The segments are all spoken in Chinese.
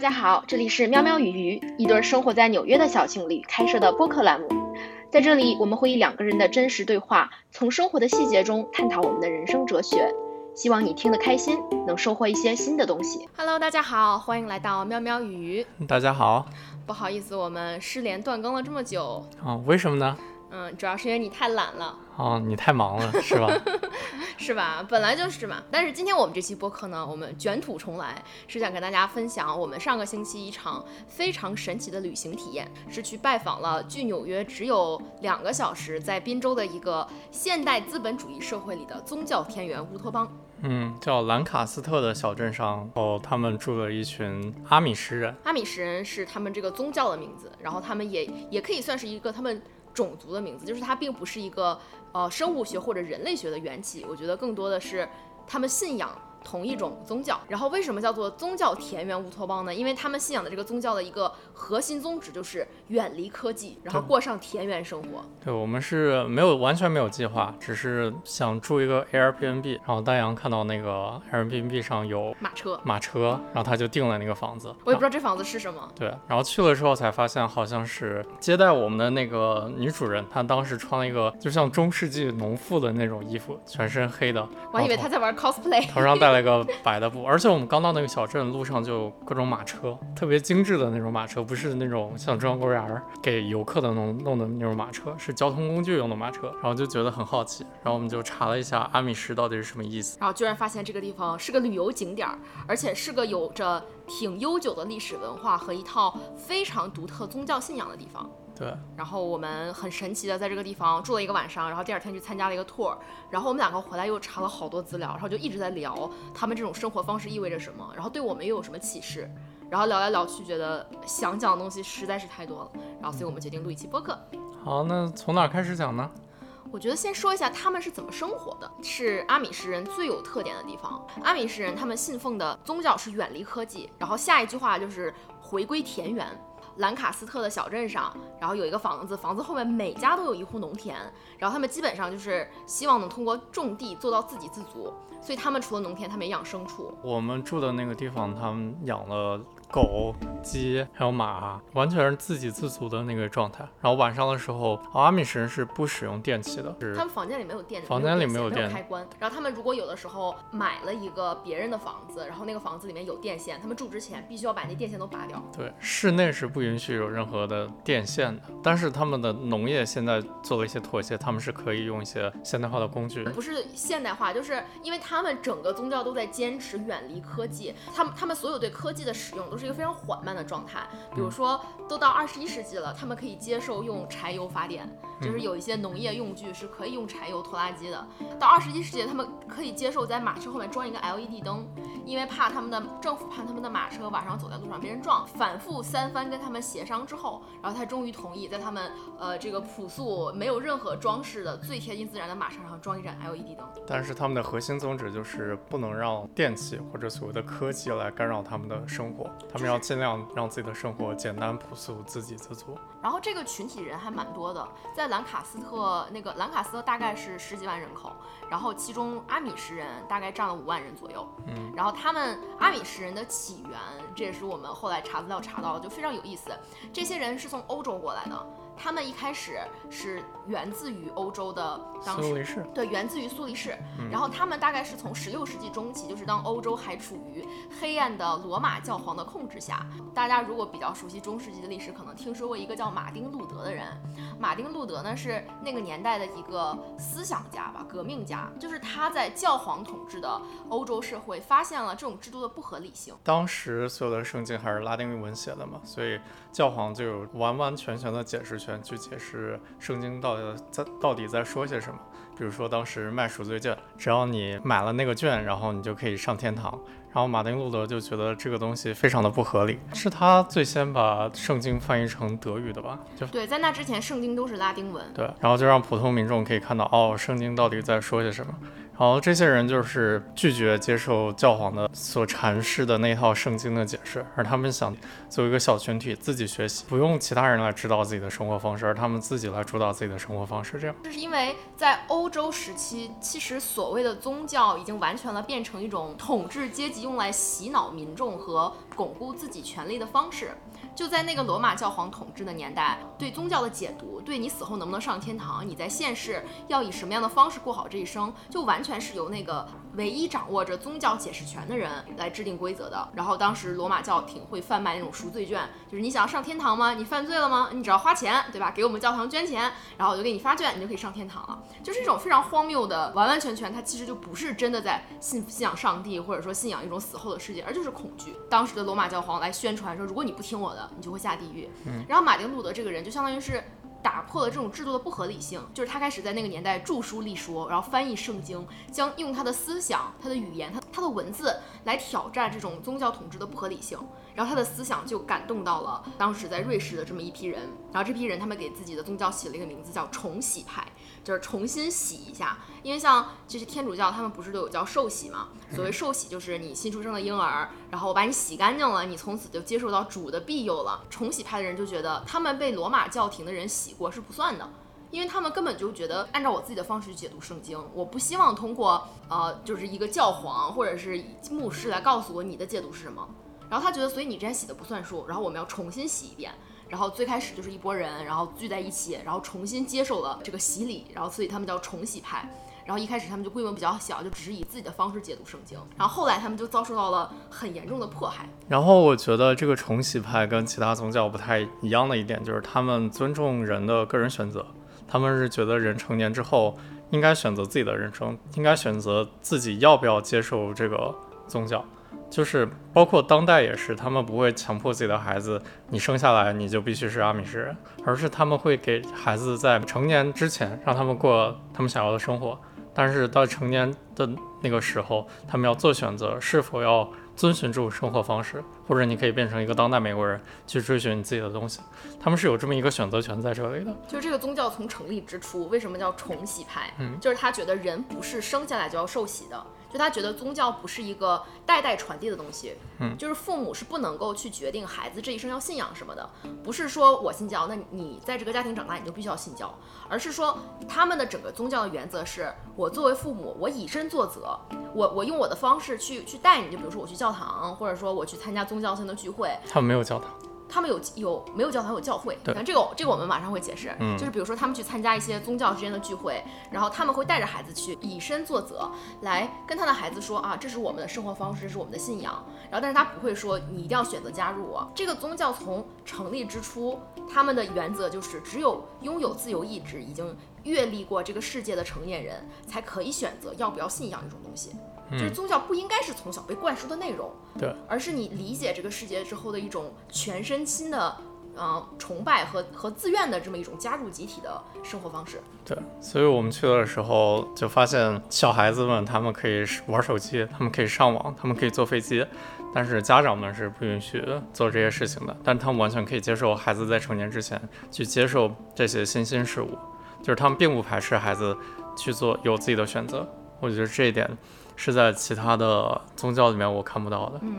家好，这里是喵喵与鱼，一对生活在纽约的小情侣开设的播客栏目。在这里，我们会以两个人的真实对话，从生活的细节中探讨我们的人生哲学。希望你听得开心，能收获一些新的东西。Hello，大家好，欢迎来到喵喵与鱼。大家好，不好意思，我们失联断更了这么久。啊，为什么呢？嗯，主要是因为你太懒了。哦，你太忙了，是吧？是吧？本来就是嘛。但是今天我们这期播客呢，我们卷土重来，是想跟大家分享我们上个星期一场非常神奇的旅行体验，是去拜访了距纽约只有两个小时，在宾州的一个现代资本主义社会里的宗教田园乌托邦。嗯，叫兰卡斯特的小镇上，哦，他们住了一群阿米什人。阿米什人是他们这个宗教的名字，然后他们也也可以算是一个他们。种族的名字，就是它并不是一个呃生物学或者人类学的缘起，我觉得更多的是他们信仰。同一种宗教，然后为什么叫做宗教田园乌托邦呢？因为他们信仰的这个宗教的一个核心宗旨就是远离科技，然后过上田园生活。对我们是没有完全没有计划，只是想住一个 Airbnb，然后丹阳看到那个 Airbnb 上有马车，马车，然后他就订了那个房子。我也不知道这房子是什么。对，然后去了之后才发现，好像是接待我们的那个女主人，她当时穿了一个就像中世纪农妇的那种衣服，全身黑的。我还以为她在玩 cosplay，头上戴。带了个白的布，而且我们刚到那个小镇，路上就有各种马车，特别精致的那种马车，不是那种像中央公园给游客的弄弄的那种马车，是交通工具用的马车。然后就觉得很好奇，然后我们就查了一下阿米什到底是什么意思，然后居然发现这个地方是个旅游景点，而且是个有着挺悠久的历史文化和一套非常独特宗教信仰的地方。对，然后我们很神奇的在这个地方住了一个晚上，然后第二天去参加了一个 tour，然后我们两个回来又查了好多资料，然后就一直在聊他们这种生活方式意味着什么，然后对我们又有什么启示，然后聊来聊去觉得想讲的东西实在是太多了，然后所以我们决定录一期播客。好，那从哪开始讲呢？我觉得先说一下他们是怎么生活的，是阿米什人最有特点的地方。阿米什人他们信奉的宗教是远离科技，然后下一句话就是回归田园。兰卡斯特的小镇上，然后有一个房子，房子后面每家都有一户农田，然后他们基本上就是希望能通过种地做到自给自足，所以他们除了农田，他们也养牲畜。我们住的那个地方，他们养了。狗、鸡还有马，完全是自给自足的那个状态。然后晚上的时候，阿米什人是不使用电器的，是他们房间里没有电，房间里没有电开关。然后他们如果有的时候买了一个别人的房子，然后那个房子里面有电线，他们住之前必须要把那电线都拔掉。对，室内是不允许有任何的电线的。但是他们的农业现在做了一些妥协，他们是可以用一些现代化的工具，不是现代化，就是因为他们整个宗教都在坚持远离科技，他们他们所有对科技的使用都。是一个非常缓慢的状态，比如说都到二十一世纪了，他们可以接受用柴油发电，就是有一些农业用具是可以用柴油拖拉机的。到二十一世纪，他们可以接受在马车后面装一个 LED 灯，因为怕他们的政府怕他们的马车晚上走在路上被人撞。反复三番跟他们协商之后，然后他终于同意在他们呃这个朴素没有任何装饰的最贴近自然的马车上装一盏 LED 灯。但是他们的核心宗旨就是不能让电器或者所谓的科技来干扰他们的生活。他们要尽量让自己的生活简单朴素、自给自足。然后这个群体人还蛮多的，在兰卡斯特那个兰卡斯特大概是十几万人口，然后其中阿米什人大概占了五万人左右。嗯，然后他们阿米什人的起源，这也是我们后来查资料查到的，就非常有意思。这些人是从欧洲过来的。他们一开始是源自于欧洲的，当时对，源自于苏黎世。然后他们大概是从十六世纪中期，就是当欧洲还处于黑暗的罗马教皇的控制下。大家如果比较熟悉中世纪的历史，可能听说过一个叫马丁·路德的人。马丁·路德呢是那个年代的一个思想家吧，革命家。就是他在教皇统治的欧洲社会发现了这种制度的不合理性。当时所有的圣经还是拉丁文写的嘛，所以教皇就有完完全全的解释权。去解释圣经到底在到底在说些什么，比如说当时卖赎罪券，只要你买了那个券，然后你就可以上天堂。然后马丁路德就觉得这个东西非常的不合理，是他最先把圣经翻译成德语的吧？就对，在那之前圣经都是拉丁文。对，然后就让普通民众可以看到，哦，圣经到底在说些什么。好这些人就是拒绝接受教皇的所阐释的那套圣经的解释，而他们想做一个小群体自己学习，不用其他人来指导自己的生活方式，而他们自己来主导自己的生活方式。这样，这是因为在欧洲时期，其实所谓的宗教已经完全了变成一种统治阶级用来洗脑民众和巩固自己权力的方式。就在那个罗马教皇统治的年代，对宗教的解读，对你死后能不能上天堂，你在现世要以什么样的方式过好这一生，就完全是由那个唯一掌握着宗教解释权的人来制定规则的。然后当时罗马教廷会贩卖那种赎罪券，就是你想要上天堂吗？你犯罪了吗？你只要花钱，对吧？给我们教堂捐钱，然后我就给你发券，你就可以上天堂了。就是一种非常荒谬的，完完全全它其实就不是真的在信信仰上帝，或者说信仰一种死后的世界，而就是恐惧。当时的罗马教皇来宣传说，如果你不听我的。你就会下地狱。然后马丁路德这个人就相当于是打破了这种制度的不合理性，就是他开始在那个年代著书立说，然后翻译圣经，将用他的思想、他的语言、他他的文字来挑战这种宗教统治的不合理性。然后他的思想就感动到了当时在瑞士的这么一批人，然后这批人他们给自己的宗教起了一个名字叫重洗派。就是重新洗一下，因为像这些天主教，他们不是都有叫受洗吗？所谓受洗，就是你新出生的婴儿，然后我把你洗干净了，你从此就接受到主的庇佑了。重洗派的人就觉得，他们被罗马教廷的人洗过是不算的，因为他们根本就觉得按照我自己的方式去解读圣经，我不希望通过呃，就是一个教皇或者是牧师来告诉我你的解读是什么。然后他觉得，所以你之前洗的不算数，然后我们要重新洗一遍。然后最开始就是一拨人，然后聚在一起，然后重新接受了这个洗礼，然后所以他们叫重洗派。然后一开始他们就规模比较小，就只是以自己的方式解读圣经。然后后来他们就遭受到了很严重的迫害。然后我觉得这个重洗派跟其他宗教不太一样的一点，就是他们尊重人的个人选择。他们是觉得人成年之后应该选择自己的人生，应该选择自己要不要接受这个宗教。就是包括当代也是，他们不会强迫自己的孩子，你生下来你就必须是阿米什人，而是他们会给孩子在成年之前让他们过他们想要的生活，但是到成年的那个时候，他们要做选择，是否要遵循这种生活方式，或者你可以变成一个当代美国人去追寻你自己的东西，他们是有这么一个选择权在这里的。就是这个宗教从成立之初，为什么叫重洗派？嗯，就是他觉得人不是生下来就要受洗的。就他觉得宗教不是一个代代传递的东西，嗯，就是父母是不能够去决定孩子这一生要信仰什么的，不是说我信教，那你在这个家庭长大你就必须要信教，而是说他们的整个宗教的原则是我作为父母，我以身作则，我我用我的方式去去带你，就比如说我去教堂，或者说我去参加宗教性的聚会，他们没有教堂。他们有有没有教堂有教会？反正这个这个我们马上会解释。嗯，就是比如说他们去参加一些宗教之间的聚会，然后他们会带着孩子去以身作则，来跟他的孩子说啊，这是我们的生活方式，这是我们的信仰。然后但是他不会说你一定要选择加入我。这个宗教从成立之初，他们的原则就是只有拥有自由意志、已经阅历过这个世界的成年人，才可以选择要不要信仰这种东西。就是宗教不应该是从小被灌输的内容，对，而是你理解这个世界之后的一种全身心的，呃，崇拜和和自愿的这么一种加入集体的生活方式。对，所以我们去的时候就发现小孩子们他们可以玩手机，他们可以上网，他们可以坐飞机，但是家长们是不允许做这些事情的。但他们完全可以接受孩子在成年之前去接受这些新兴事物，就是他们并不排斥孩子去做有自己的选择。我觉得这一点。是在其他的宗教里面我看不到的。嗯，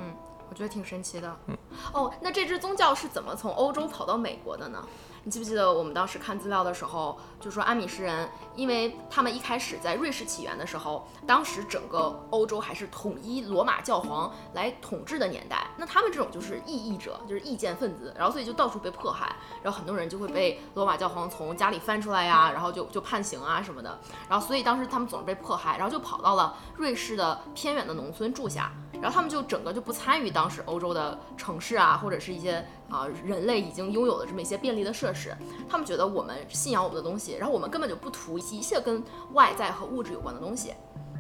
觉得挺神奇的。嗯，哦，那这支宗教是怎么从欧洲跑到美国的呢？你记不记得我们当时看资料的时候，就说阿米什人，因为他们一开始在瑞士起源的时候，当时整个欧洲还是统一罗马教皇来统治的年代，那他们这种就是异议者，就是意见分子，然后所以就到处被迫害，然后很多人就会被罗马教皇从家里翻出来呀，然后就就判刑啊什么的，然后所以当时他们总是被迫害，然后就跑到了瑞士的偏远的农村住下，然后他们就整个就不参与当是欧洲的城市啊，或者是一些。啊，人类已经拥有的这么一些便利的设施，他们觉得我们信仰我们的东西，然后我们根本就不图一切跟外在和物质有关的东西，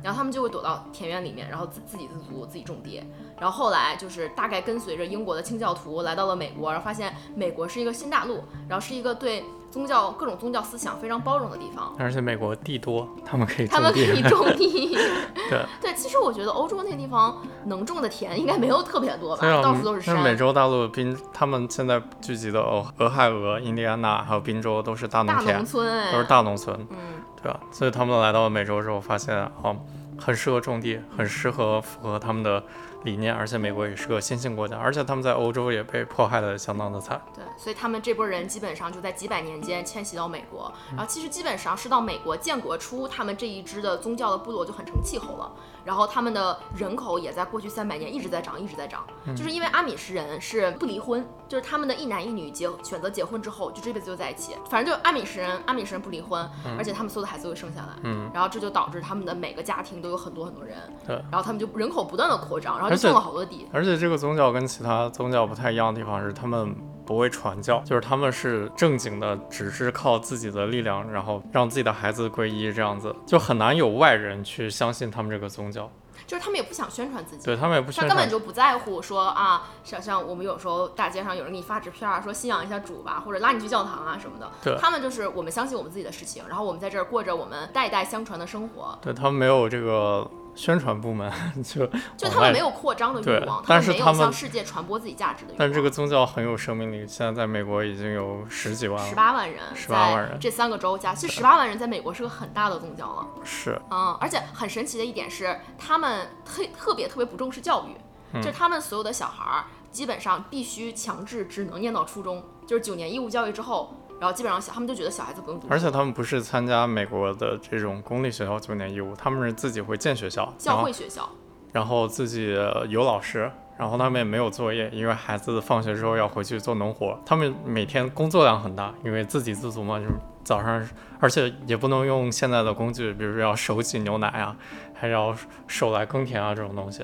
然后他们就会躲到田园里面，然后自自给自足，自己种地，然后后来就是大概跟随着英国的清教徒来到了美国，然后发现美国是一个新大陆，然后是一个对。宗教各种宗教思想非常包容的地方，而且美国地多，他们可以他们可以种地。对对，其实我觉得欧洲那地方能种的田应该没有特别多吧，到处都是山。美洲大陆宾，他们现在聚集的俄俄亥俄、印第安纳还有宾州都是大农田，村，都是大农村。嗯，对吧？所以他们来到美洲之后，发现哦，很适合种地，很适合符合他们的理念，而且美国也是个新兴国家，而且他们在欧洲也被迫害的相当的惨。对，所以他们这波人基本上就在几百年间迁徙到美国，然后其实基本上是到美国建国初，他们这一支的宗教的部落就很成气候了。然后他们的人口也在过去三百年一直在涨，一直在涨，就是因为阿米什人是不离婚，就是他们的一男一女结选择结婚之后就这辈子就在一起，反正就阿米什人，阿米什人不离婚，而且他们所有的孩子都会生下来，嗯，然后这就导致他们的每个家庭都有很多很多人，对，然后他们就人口不断的扩张，然后就种了好多地，而且这个宗教跟其他宗教不太一样的地方是他们。不会传教，就是他们是正经的，只是靠自己的力量，然后让自己的孩子皈依，这样子就很难有外人去相信他们这个宗教。就是他们也不想宣传自己，对他们也不宣传，他根本就不在乎说啊，像像我们有时候大街上有人给你发纸片儿，说信仰一下主吧，或者拉你去教堂啊什么的。对，他们就是我们相信我们自己的事情，然后我们在这儿过着我们代代相传的生活。对他们没有这个。宣传部门 就就他们没有扩张的欲望，但是他们向世界传播自己价值的欲望。但这个宗教很有生命力，现在在美国已经有十几万、十八万人，十八万人，这三个州加，其实十八万人在美国是个很大的宗教了。是，嗯，而且很神奇的一点是，他们特特别特别不重视教育，就是他们所有的小孩儿基本上必须强制只能念到初中，就是九年义务教育之后。然后基本上小他们就觉得小孩子不用读，而且他们不是参加美国的这种公立学校九年义务，他们是自己会建学校，教会学校，然后自己有老师，然后他们也没有作业，因为孩子放学之后要回去做农活，他们每天工作量很大，因为自给自足嘛，就是早上，而且也不能用现在的工具，比如说要手挤牛奶啊，还要手来耕田啊这种东西，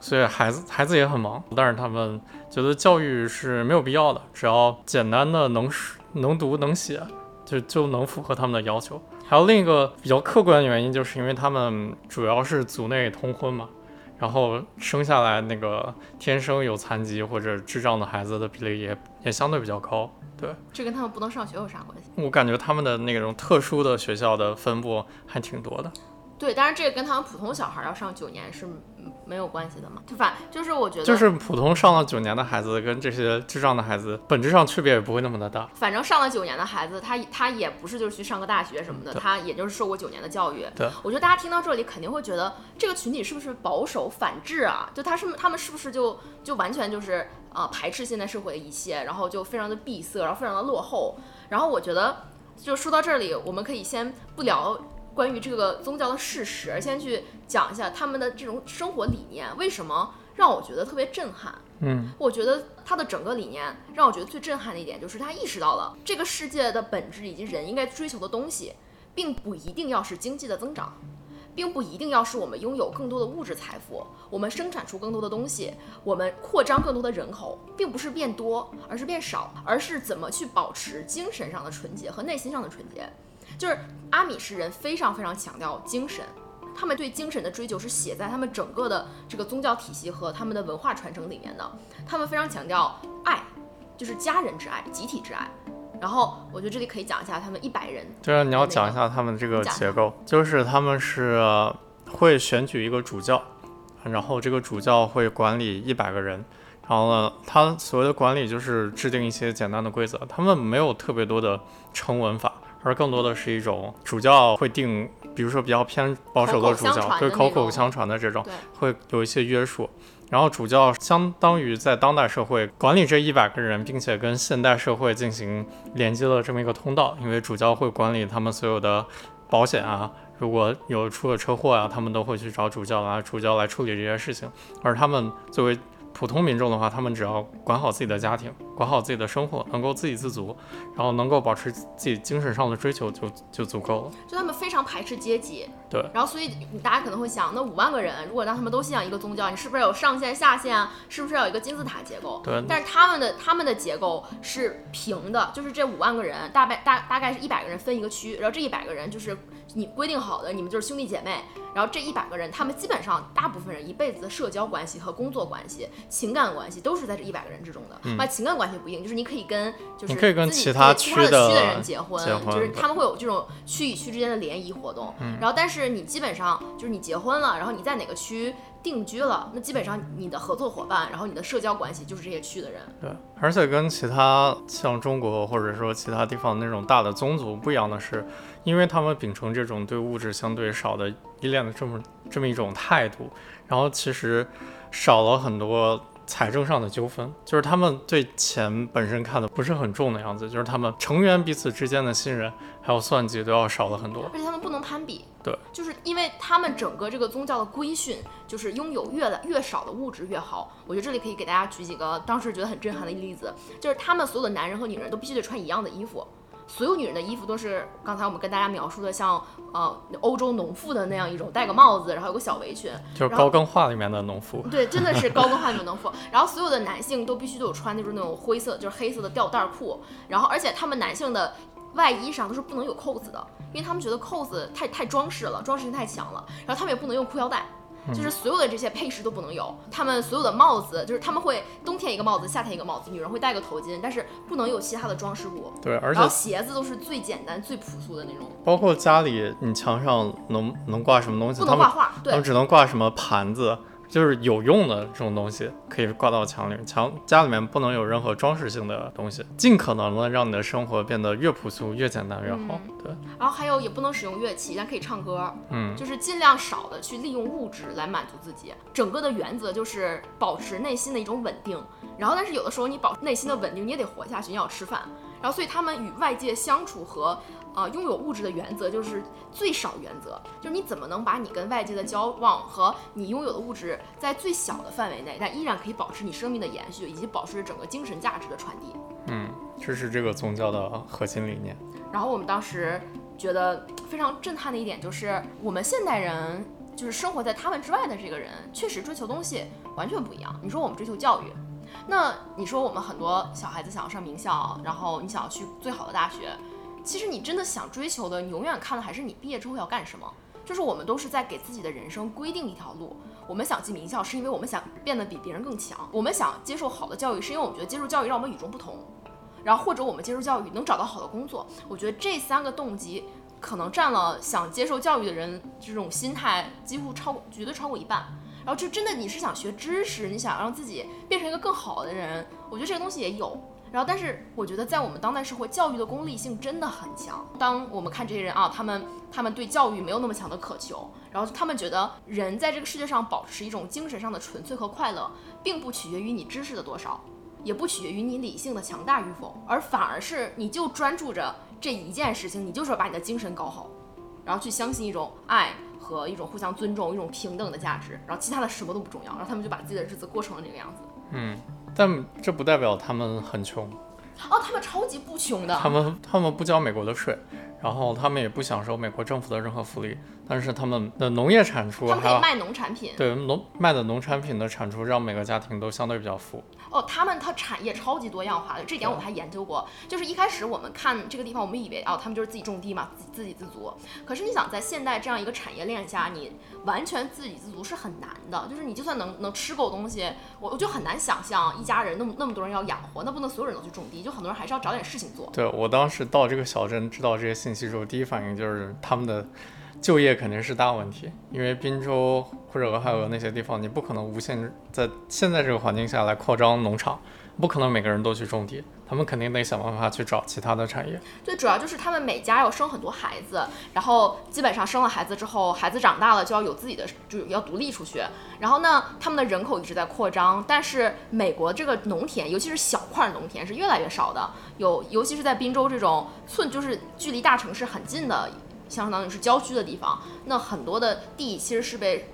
所以孩子孩子也很忙，但是他们觉得教育是没有必要的，只要简单的能能读能写，就就能符合他们的要求。还有另一个比较客观的原因，就是因为他们主要是族内通婚嘛，然后生下来那个天生有残疾或者智障的孩子的比例也也相对比较高。对，这跟他们不能上学有啥关系？我感觉他们的那种特殊的学校的分布还挺多的。对，但是这个跟他们普通小孩要上九年是没有关系的嘛？就反就是我觉得，就是普通上了九年的孩子跟这些智障的孩子本质上区别也不会那么的大。反正上了九年的孩子，他他也不是就是去上个大学什么的，他也就是受过九年的教育。对，我觉得大家听到这里肯定会觉得这个群体是不是保守反智啊？就他是他们是不是就就完全就是呃排斥现代社会的一切，然后就非常的闭塞，然后非常的落后。然后我觉得就说到这里，我们可以先不聊。关于这个宗教的事实，先去讲一下他们的这种生活理念，为什么让我觉得特别震撼？嗯，我觉得他的整个理念让我觉得最震撼的一点，就是他意识到了这个世界的本质以及人应该追求的东西，并不一定要是经济的增长，并不一定要是我们拥有更多的物质财富，我们生产出更多的东西，我们扩张更多的人口，并不是变多，而是变少，而是怎么去保持精神上的纯洁和内心上的纯洁。就是阿米什人非常非常强调精神，他们对精神的追求是写在他们整个的这个宗教体系和他们的文化传承里面的。他们非常强调爱，就是家人之爱、集体之爱。然后我觉得这里可以讲一下他们一百人。就是，你要讲一下他们这个结构，就是他们是会选举一个主教，然后这个主教会管理一百个人，然后呢，他所谓的管理就是制定一些简单的规则，他们没有特别多的成文法。而更多的是一种主教会定，比如说比较偏保守的主教，对口口相传的这种，会有一些约束。然后主教相当于在当代社会管理这一百个人，并且跟现代社会进行连接的这么一个通道，因为主教会管理他们所有的保险啊，如果有出了车祸啊，他们都会去找主教啊，主教来处理这些事情。而他们作为普通民众的话，他们只要管好自己的家庭，管好自己的生活，能够自给自足，然后能够保持自己精神上的追求，就就足够了。就他们非常排斥阶级，对。然后，所以大家可能会想，那五万个人，如果让他们都信仰一个宗教，你是不是有上限下限啊？是不是要有一个金字塔结构？对。但是他们的他们的结构是平的，就是这五万个人，大概大大概是一百个人分一个区，然后这一百个人就是你规定好的，你们就是兄弟姐妹。然后这一百个人，他们基本上大部分人一辈子的社交关系和工作关系。情感关系都是在这一百个人之中的，那情感关系不一定，就是你可以跟就是你可以跟其他其他的区的人结婚，就是他们会有这种区与区之间的联谊活动。然后，但是你基本上就是你结婚了，然后你在哪个区定居了，那基本上你的合作伙伴，然后你的社交关系就是这些区的人。对，而且跟其他像中国或者说其他地方那种大的宗族不一样的是，因为他们秉承这种对物质相对少的依恋的这么这么一种态度，然后其实少了很多财政上的纠纷，就是他们对钱本身看的不是很重的样子，就是他们成员彼此之间的信任还有算计都要少了很多。而且他们不能攀比，对，就是因为他们整个这个宗教的规训，就是拥有越来越少的物质越好。我觉得这里可以给大家举几个当时觉得很震撼的例子，就是他们所有的男人和女人都必须得穿一样的衣服。所有女人的衣服都是刚才我们跟大家描述的，像呃欧洲农妇的那样一种，戴个帽子，然后有个小围裙，就是高跟画里面的农妇。对，真的是高跟画里面的农妇。然后所有的男性都必须都有穿那种那种灰色，就是黑色的吊带裤。然后而且他们男性的外衣上都是不能有扣子的，因为他们觉得扣子太太装饰了，装饰性太强了。然后他们也不能用裤腰带。就是所有的这些配饰都不能有，他们所有的帽子，就是他们会冬天一个帽子，夏天一个帽子，女人会戴个头巾，但是不能有其他的装饰物。对，而且鞋子都是最简单、最朴素的那种。包括家里，你墙上能能挂什么东西？不能画画，他们只能挂什么盘子。就是有用的这种东西可以挂到墙里面，墙家里面不能有任何装饰性的东西，尽可能的让你的生活变得越朴素、越简单越好。对，然后还有也不能使用乐器，但可以唱歌。嗯，就是尽量少的去利用物质来满足自己。整个的原则就是保持内心的一种稳定。然后，但是有的时候你保内心的稳定，你也得活下去，你要吃饭。然后，所以他们与外界相处和。啊，拥有物质的原则就是最少原则，就是你怎么能把你跟外界的交往和你拥有的物质在最小的范围内，但依然可以保持你生命的延续，以及保持整个精神价值的传递。嗯，这是这个宗教的核心理念。然后我们当时觉得非常震撼的一点就是，我们现代人就是生活在他们之外的这个人，确实追求东西完全不一样。你说我们追求教育，那你说我们很多小孩子想要上名校，然后你想要去最好的大学。其实你真的想追求的，你永远看的还是你毕业之后要干什么。就是我们都是在给自己的人生规定一条路。我们想进名校，是因为我们想变得比别人更强。我们想接受好的教育，是因为我们觉得接受教育让我们与众不同。然后或者我们接受教育能找到好的工作。我觉得这三个动机可能占了想接受教育的人这种心态几乎超过绝对超过一半。然后就真的你是想学知识，你想让自己变成一个更好的人，我觉得这个东西也有。然后，但是我觉得，在我们当代社会，教育的功利性真的很强。当我们看这些人啊，他们他们对教育没有那么强的渴求，然后他们觉得人在这个世界上保持一种精神上的纯粹和快乐，并不取决于你知识的多少，也不取决于你理性的强大与否，而反而是你就专注着这一件事情，你就是要把你的精神搞好，然后去相信一种爱和一种互相尊重、一种平等的价值，然后其他的什么都不重要，然后他们就把自己的日子过成了这个样子。嗯。但这不代表他们很穷，哦，他们超级不穷的。他们他们不交美国的税，然后他们也不享受美国政府的任何福利。但是他们的农业产出，他们可以卖农产品，对农卖的农产品的产出，让每个家庭都相对比较富。哦，他们它产业超级多样化的，这点我们还研究过。就是一开始我们看这个地方，我们以为哦，他们就是自己种地嘛，自自给自足。可是你想，在现代这样一个产业链下，你完全自给自足是很难的。就是你就算能能吃够东西，我我就很难想象一家人那么那么多人要养活，那不能所有人都去种地，就很多人还是要找点事情做。对我当时到这个小镇知道这些信息之后，第一反应就是他们的。就业肯定是大问题，因为滨州或者俄亥俄那些地方，你不可能无限在现在这个环境下来扩张农场，不可能每个人都去种地，他们肯定得想办法去找其他的产业。最主要就是他们每家要生很多孩子，然后基本上生了孩子之后，孩子长大了就要有自己的，就要独立出去。然后呢，他们的人口一直在扩张，但是美国这个农田，尤其是小块农田是越来越少的，有尤其是在滨州这种寸就是距离大城市很近的。相当于是郊区的地方，那很多的地其实是被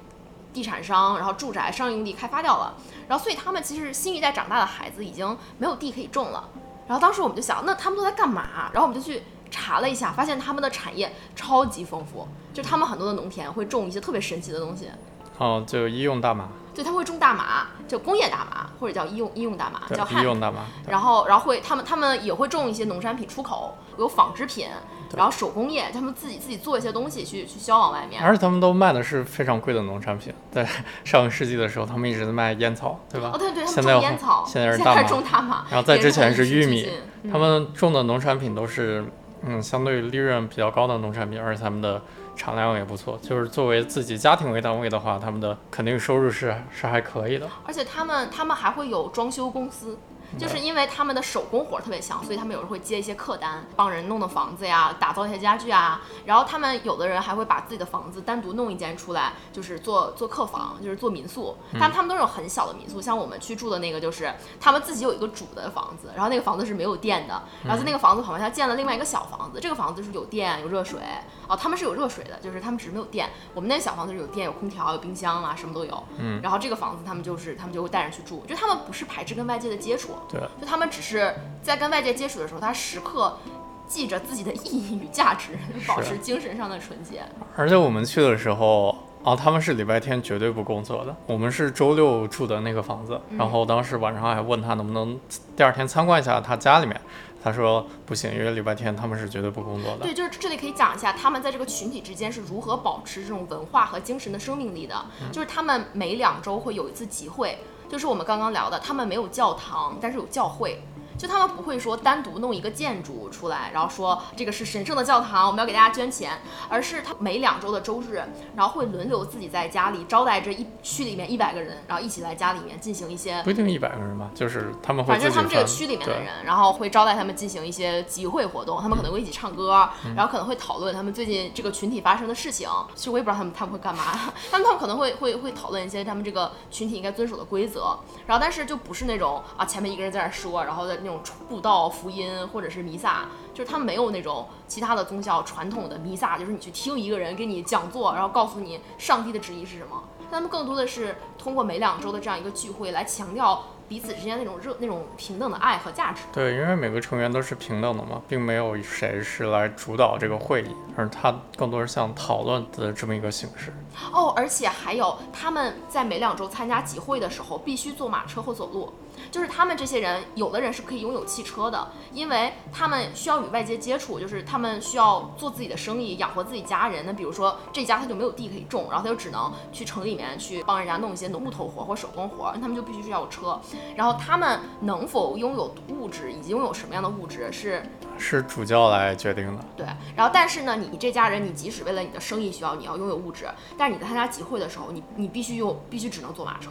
地产商、然后住宅、商业用地开发掉了，然后所以他们其实新一代长大的孩子已经没有地可以种了。然后当时我们就想，那他们都在干嘛？然后我们就去查了一下，发现他们的产业超级丰富，就他们很多的农田会种一些特别神奇的东西。哦，就医用大麻。对，他会种大麻，就工业大麻或者叫医用医用大麻，叫医用大麻。然后，然后会他们他们也会种一些农产品出口，有纺织品。然后手工业，他们自己自己做一些东西去去销往外面，而且他们都卖的是非常贵的农产品。在上个世纪的时候，他们一直在卖烟草，对吧？哦，对对，现在烟草，现在是大麻，然后在之前是玉米，他们种的农产品都是嗯相对利润比较高的农产品，而且他们的产量也不错。就是作为自己家庭为单位的话，他们的肯定收入是是还可以的。而且他们他们还会有装修公司。就是因为他们的手工活特别强，所以他们有时候会接一些客单，帮人弄弄房子呀，打造一些家具啊。然后他们有的人还会把自己的房子单独弄一间出来，就是做做客房，就是做民宿。但他们都是很小的民宿，像我们去住的那个，就是他们自己有一个主的房子，然后那个房子是没有电的，然后在那个房子旁边他建了另外一个小房子，这个房子是有电有热水哦，他们是有热水的，就是他们只是没有电。我们那小房子是有电有空调有冰箱啊，什么都有。嗯。然后这个房子他们就是他们就会带人去住，就他们不是排斥跟外界的接触，对，就他们只是在跟外界接触的时候，他时刻记着自己的意义与价值，保持精神上的纯洁。而且我们去的时候，啊，他们是礼拜天绝对不工作的。我们是周六住的那个房子，然后当时晚上还问他能不能第二天参观一下他家里面，他说不行，因为礼拜天他们是绝对不工作的。对，就是这里可以讲一下他们在这个群体之间是如何保持这种文化和精神的生命力的。就是他们每两周会有一次集会，就是我们刚刚聊的，他们没有教堂，但是有教会。就他们不会说单独弄一个建筑出来，然后说这个是神圣的教堂，我们要给大家捐钱，而是他每两周的周日，然后会轮流自己在家里招待这一区里面一百个人，然后一起来家里面进行一些不一定一百个人吧，就是他们会反正他们这个区里面的人，然后会招待他们进行一些集会活动，他们可能会一起唱歌，然后可能会讨论他们最近这个群体发生的事情。其实我也不知道他们他们会干嘛，他们他们可能会会会讨论一些他们这个群体应该遵守的规则，然后但是就不是那种啊前面一个人在那儿说，然后在那种布道、福音或者是弥撒，就是他们没有那种其他的宗教传统的弥撒，就是你去听一个人给你讲座，然后告诉你上帝的旨意是什么。他们更多的是通过每两周的这样一个聚会来强调彼此之间那种热、那种平等的爱和价值。对，因为每个成员都是平等的嘛，并没有谁是来主导这个会议，而他更多是像讨论的这么一个形式。哦，而且还有他们在每两周参加集会的时候，必须坐马车或走路。就是他们这些人，有的人是可以拥有汽车的，因为他们需要与外界接触，就是他们需要做自己的生意，养活自己家人。那比如说这家他就没有地可以种，然后他就只能去城里面去帮人家弄一些农木头活或手工活，他们就必须是要有车。然后他们能否拥有物质，以及拥有什么样的物质，是是主教来决定的。对，然后但是呢，你你这家人，你即使为了你的生意需要，你要拥有物质，但是你在参加集会的时候，你你必须用，必须只能坐马车。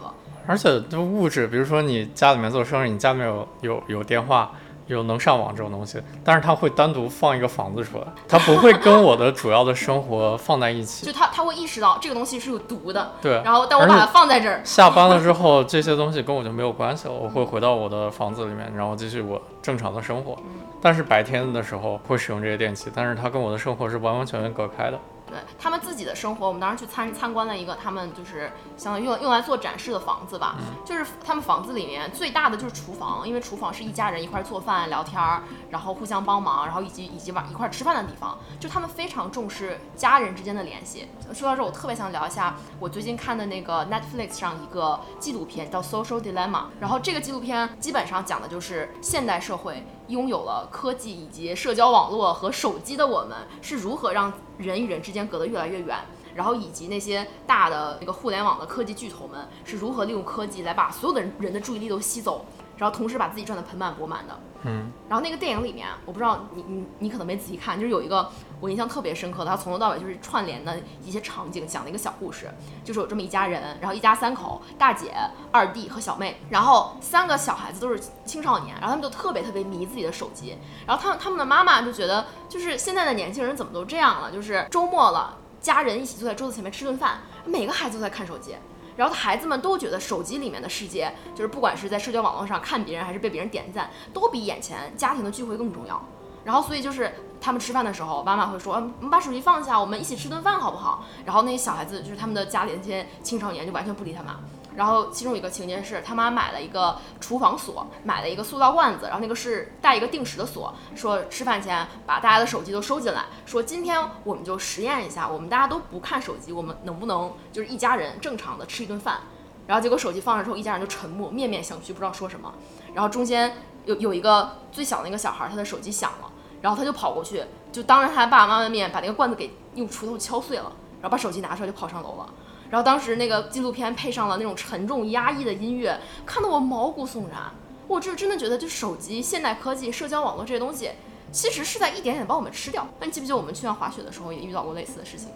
而且这物质，比如说你家里面做生意，你家里面有有有电话，有能上网这种东西，但是他会单独放一个房子出来，他不会跟我的主要的生活放在一起。就他他会意识到这个东西是有毒的，对，然后但我把它放在这儿，下班了之后，这些东西跟我就没有关系了，我会回到我的房子里面，然后继续我正常的生活。但是白天的时候会使用这些电器，但是它跟我的生活是完完全全隔开的。对他们自己的生活，我们当时去参参观了一个他们就是相当于用用来做展示的房子吧，就是他们房子里面最大的就是厨房，因为厨房是一家人一块儿做饭聊天儿，然后互相帮忙，然后以及以及晚一块儿吃饭的地方，就他们非常重视家人之间的联系。说到这，我特别想聊一下我最近看的那个 Netflix 上一个纪录片叫《Social Dilemma》，然后这个纪录片基本上讲的就是现代社会拥有了科技以及社交网络和手机的我们是如何让人与人之间隔得越来越远，然后以及那些大的那个互联网的科技巨头们是如何利用科技来把所有的人人的注意力都吸走，然后同时把自己赚得盆满钵满的。嗯，然后那个电影里面，我不知道你你你可能没仔细看，就是有一个我印象特别深刻的，他从头到尾就是串联的一些场景，讲了一个小故事，就是有这么一家人，然后一家三口，大姐、二弟和小妹，然后三个小孩子都是青少年，然后他们就特别特别迷自己的手机，然后他们他们的妈妈就觉得，就是现在的年轻人怎么都这样了，就是周末了，家人一起坐在桌子前面吃顿饭，每个孩子都在看手机。然后孩子们都觉得手机里面的世界，就是不管是在社交网络上看别人，还是被别人点赞，都比眼前家庭的聚会更重要。然后所以就是他们吃饭的时候，妈妈会说：“嗯，我们把手机放下，我们一起吃顿饭好不好？”然后那些小孩子，就是他们的家里那些青少年，就完全不理他妈。然后其中一个情节是他妈买了一个厨房锁，买了一个塑料罐子，然后那个是带一个定时的锁，说吃饭前把大家的手机都收进来，说今天我们就实验一下，我们大家都不看手机，我们能不能就是一家人正常的吃一顿饭？然后结果手机放上之后，一家人就沉默，面面相觑，不知道说什么。然后中间有有一个最小的那个小孩，他的手机响了，然后他就跑过去，就当着他爸爸妈妈的面把那个罐子给用锄头敲碎了，然后把手机拿出来就跑上楼了。然后当时那个纪录片配上了那种沉重压抑的音乐，看得我毛骨悚然。我这真的觉得，就手机、现代科技、社交网络这些东西，其实是在一点点把我们吃掉。那你记不记得我们去年滑雪的时候也遇到过类似的事情？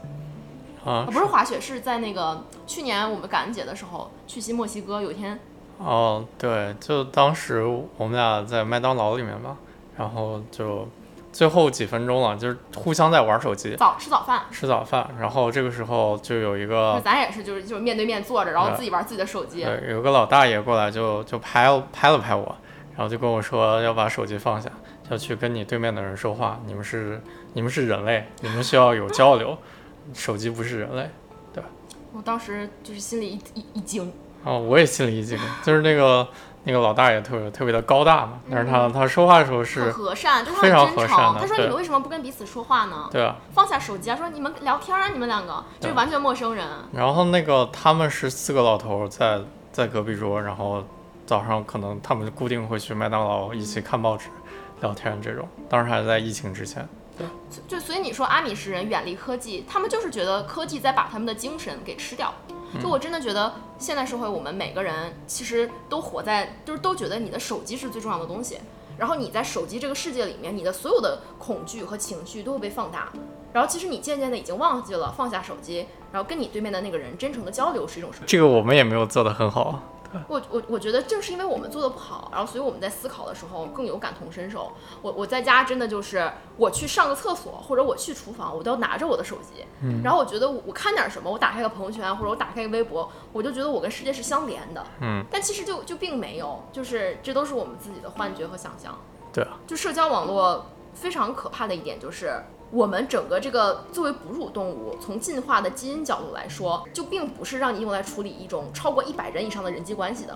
啊啊，，不是滑雪，是在那个去年我们感恩节的时候去新墨西哥，有一天哦，对，就当时我们俩在麦当劳里面吧，然后就最后几分钟了，就是互相在玩手机，早吃早饭，吃早饭，然后这个时候就有一个，咱也是，就是就是面对面坐着，然后自己玩自己的手机。对，有个老大爷过来就就拍拍了拍我，然后就跟我说要把手机放下，要去跟你对面的人说话，你们是你们是人类，你们需要有交流，手机不是人类。对，我当时就是心里一一一惊。哦，我也心里一惊，就是那个那个老大爷特别特别的高大嘛，但是他他说话的时候是很和善，非常和善的。他说你们为什么不跟彼此说话呢？对啊，放下手机啊，说你们聊天啊，你们两个就是完全陌生人。然后那个他们是四个老头在在隔壁桌，然后早上可能他们固定会去麦当劳一起看报纸、聊天这种。当时还在疫情之前。对，就所以你说阿米什人远离科技，他们就是觉得科技在把他们的精神给吃掉。就我真的觉得，现代社会我们每个人其实都活在，就是都觉得你的手机是最重要的东西。然后你在手机这个世界里面，你的所有的恐惧和情绪都会被放大。然后其实你渐渐的已经忘记了放下手机，然后跟你对面的那个人真诚的交流是一种什么？这个我们也没有做得很好。我我我觉得正是因为我们做的不好，然后所以我们在思考的时候更有感同身受。我我在家真的就是我去上个厕所或者我去厨房，我都要拿着我的手机。嗯。然后我觉得我我看点什么，我打开个朋友圈或者我打开个微博，我就觉得我跟世界是相连的。嗯。但其实就就并没有，就是这都是我们自己的幻觉和想象。对啊。就社交网络非常可怕的一点就是。我们整个这个作为哺乳动物，从进化的基因角度来说，就并不是让你用来处理一种超过一百人以上的人际关系的。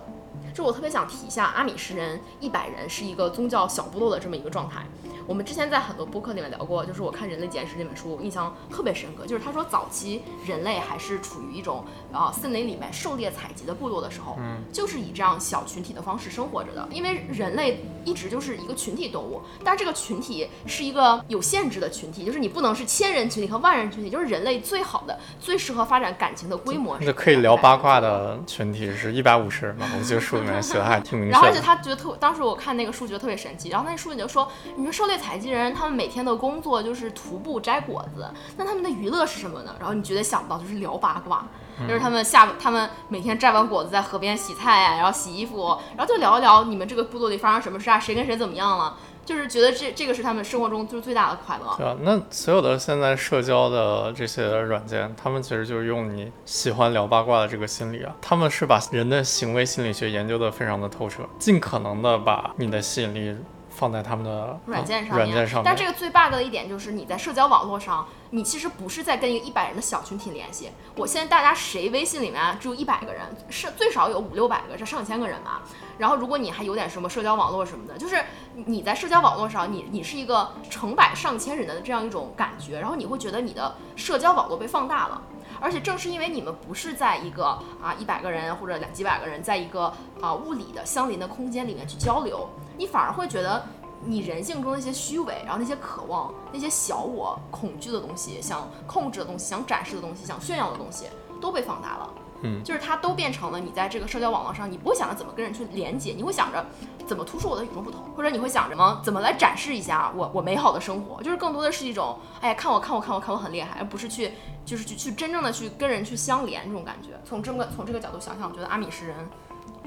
就我特别想提一下，阿米什人一百人是一个宗教小部落的这么一个状态。我们之前在很多播客里面聊过，就是我看《人类简史》这本书，印象特别深刻。就是他说，早期人类还是处于一种啊森林里面狩猎采集的部落的时候，嗯，就是以这样小群体的方式生活着的。因为人类一直就是一个群体动物，但是这个群体是一个有限制的群体，就是你不能是千人群体和万人群体，就是人类最好的、最适合发展感情的规模。那可以聊八卦的群体是一百五十人嘛？我记得书里面写的还挺明确。然后而且他觉得特，当时我看那个书觉得特别神奇。然后那书里就说，你说狩猎采集人他们。每天的工作就是徒步摘果子，那他们的娱乐是什么呢？然后你绝对想不到，就是聊八卦，就是他们下他们每天摘完果子在河边洗菜啊，然后洗衣服，然后就聊一聊你们这个部落里发生什么事啊，谁跟谁怎么样了，就是觉得这这个是他们生活中就是最大的快乐。对啊，那所有的现在社交的这些软件，他们其实就是用你喜欢聊八卦的这个心理啊，他们是把人的行为心理学研究的非常的透彻，尽可能的把你的吸引力。放在他们的软件上面，但这个最 bug 的一点就是你在社交网络上，你其实不是在跟一个一百人的小群体联系。我现在大家谁微信里面只有一百个人，是最少有五六百个，这上千个人吧。然后如果你还有点什么社交网络什么的，就是你在社交网络上，你你是一个成百上千人的这样一种感觉，然后你会觉得你的社交网络被放大了。而且正是因为你们不是在一个啊一百个人或者两几百个人，在一个啊物理的相邻的空间里面去交流。你反而会觉得，你人性中那些虚伪，然后那些渴望、那些小我、恐惧的东西，想控制的东西、想展示的东西、想炫耀的东西，都被放大了。嗯，就是它都变成了你在这个社交网络上，你不会想着怎么跟人去连接，你会想着怎么突出我的与众不同，或者你会想着么怎么来展示一下我我美好的生活，就是更多的是一种，哎呀，看我看我看我看我很厉害，而不是去就是去去真正的去跟人去相连这种感觉。从这个从这个角度想想，我觉得阿米是人。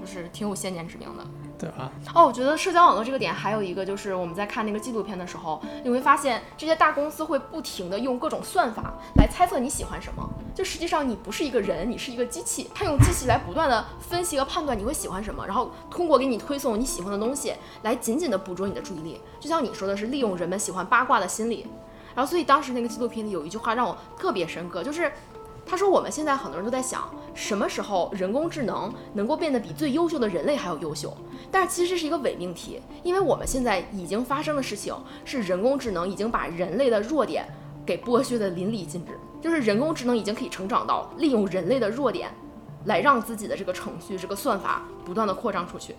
就是挺有先见之明的，对啊。哦，我觉得社交网络这个点还有一个，就是我们在看那个纪录片的时候，你会发现这些大公司会不停的用各种算法来猜测你喜欢什么。就实际上你不是一个人，你是一个机器，它用机器来不断的分析和判断你会喜欢什么，然后通过给你推送你喜欢的东西，来紧紧的捕捉你的注意力。就像你说的是利用人们喜欢八卦的心理。然后所以当时那个纪录片里有一句话让我特别深刻，就是。他说：“我们现在很多人都在想，什么时候人工智能能够变得比最优秀的人类还要优秀？但是其实这是一个伪命题，因为我们现在已经发生的事情是，人工智能已经把人类的弱点给剥削的淋漓尽致。就是人工智能已经可以成长到利用人类的弱点，来让自己的这个程序、这个算法不断的扩张出去。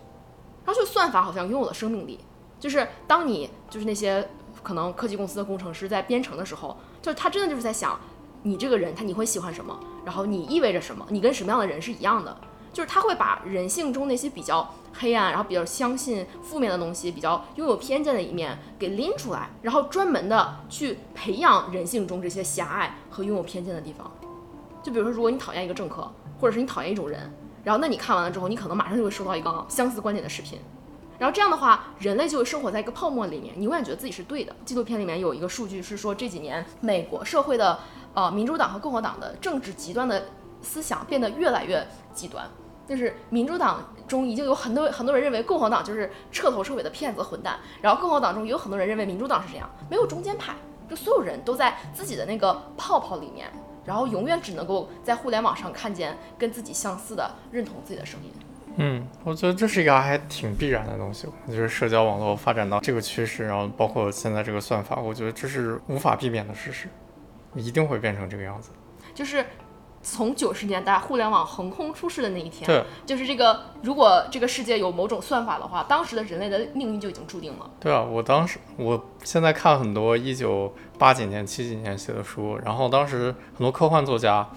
然后就算法好像拥有了生命力，就是当你就是那些可能科技公司的工程师在编程的时候，就是他真的就是在想。”你这个人，他你会喜欢什么？然后你意味着什么？你跟什么样的人是一样的？就是他会把人性中那些比较黑暗，然后比较相信负面的东西，比较拥有偏见的一面给拎出来，然后专门的去培养人性中这些狭隘和拥有偏见的地方。就比如说，如果你讨厌一个政客，或者是你讨厌一种人，然后那你看完了之后，你可能马上就会收到一个相似观点的视频。然后这样的话，人类就会生活在一个泡沫里面，你永远觉得自己是对的。纪录片里面有一个数据是说，这几年美国社会的呃民主党和共和党的政治极端的思想变得越来越极端。就是民主党中已经有很多很多人认为共和党就是彻头彻尾的骗子混蛋，然后共和党中也有很多人认为民主党是这样，没有中间派，就所有人都在自己的那个泡泡里面，然后永远只能够在互联网上看见跟自己相似的、认同自己的声音。嗯，我觉得这是一个还挺必然的东西。就是社交网络发展到这个趋势，然后包括现在这个算法，我觉得这是无法避免的事实，一定会变成这个样子。就是从九十年代互联网横空出世的那一天，对，就是这个，如果这个世界有某种算法的话，当时的人类的命运就已经注定了。对啊，我当时，我现在看很多一九八几年、七几年写的书，然后当时很多科幻作家，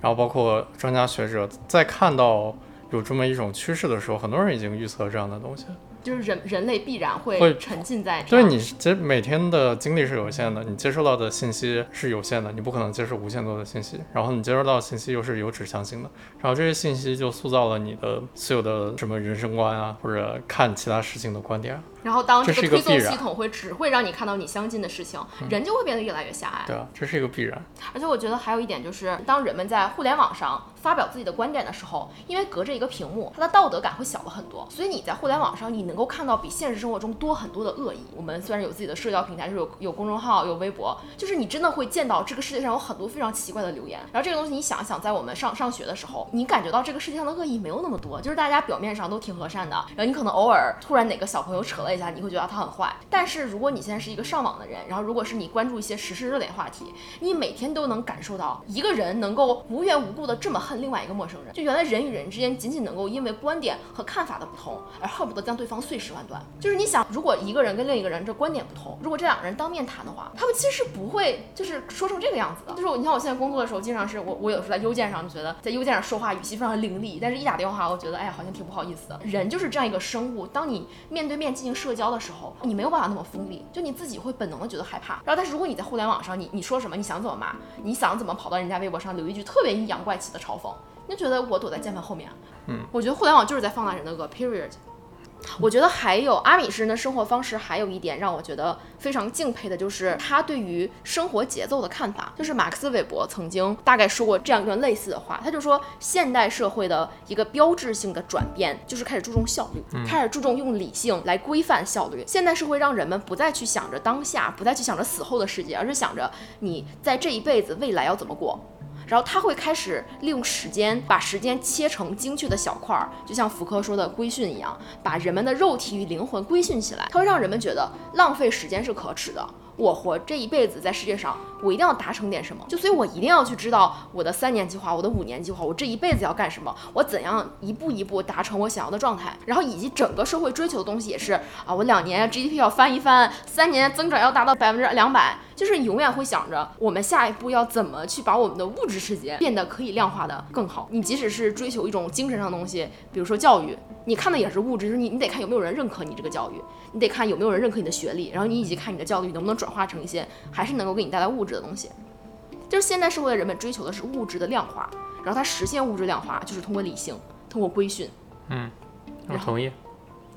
然后包括专家学者，在看到。有这么一种趋势的时候，很多人已经预测这样的东西。就是人人类必然会沉浸在对你其实每天的精力是有限的，你接收到的信息是有限的，你不可能接受无限多的信息。然后你接收到的信息又是有指向性的，然后这些信息就塑造了你的所有的什么人生观啊，或者看其他事情的观点。然后当这个推送系统会只会让你看到你相近的事情，人就会变得越来越狭隘。对啊，这是一个必然。而且我觉得还有一点就是，当人们在互联网上发表自己的观点的时候，因为隔着一个屏幕，它的道德感会小了很多，所以你在互联网上你能能够看到比现实生活中多很多的恶意。我们虽然有自己的社交平台，就是有有公众号、有微博，就是你真的会见到这个世界上有很多非常奇怪的留言。然后这个东西你想一想，在我们上上学的时候，你感觉到这个世界上的恶意没有那么多，就是大家表面上都挺和善的。然后你可能偶尔突然哪个小朋友扯了一下，你会觉得他很。坏，但是如果你现在是一个上网的人，然后如果是你关注一些时事热点话题，你每天都能感受到一个人能够无缘无故的这么恨另外一个陌生人，就原来人与人之间仅仅能够因为观点和看法的不同而恨不得将对方碎尸万段。就是你想，如果一个人跟另一个人这观点不同，如果这两个人当面谈的话，他们其实是不会就是说成这个样子的。就是你看我现在工作的时候，经常是我我有时候在邮件上就觉得在邮件上说话语气非常凌厉，但是一打电话我觉得哎呀好像挺不好意思的。人就是这样一个生物，当你面对面进行社交的时候，你没有办法那么锋利。就你自己会本能的觉得害怕，然后但是如果你在互联网上，你你说什么，你想怎么骂，你想怎么跑到人家微博上留一句特别阴阳怪气的嘲讽，你就觉得我躲在键盘后面。嗯，我觉得互联网就是在放大人的恶，period。我觉得还有阿米什人的生活方式，还有一点让我觉得非常敬佩的，就是他对于生活节奏的看法。就是马克思韦伯曾经大概说过这样一段类似的话，他就说，现代社会的一个标志性的转变，就是开始注重效率，开始注重用理性来规范效率。现代社会让人们不再去想着当下，不再去想着死后的世界，而是想着你在这一辈子未来要怎么过。然后他会开始利用时间，把时间切成精确的小块儿，就像福柯说的规训一样，把人们的肉体与灵魂规训起来。他会让人们觉得浪费时间是可耻的。我活这一辈子在世界上，我一定要达成点什么，就所以我一定要去知道我的三年计划，我的五年计划，我这一辈子要干什么，我怎样一步一步达成我想要的状态。然后以及整个社会追求的东西也是啊，我两年 GDP 要翻一翻，三年增长要达到百分之两百。就是永远会想着我们下一步要怎么去把我们的物质世界变得可以量化的更好。你即使是追求一种精神上的东西，比如说教育，你看的也是物质，就是你你得看有没有人认可你这个教育，你得看有没有人认可你的学历，然后你以及看你的教育能不能转化成一些还是能够给你带来物质的东西。就是现代社会的人们追求的是物质的量化，然后它实现物质量化就是通过理性，通过规训。嗯，我同意。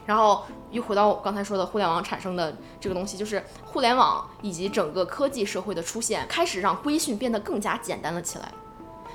然后又回到我刚才说的互联网产生的这个东西，就是互联网以及整个科技社会的出现，开始让规训变得更加简单了起来。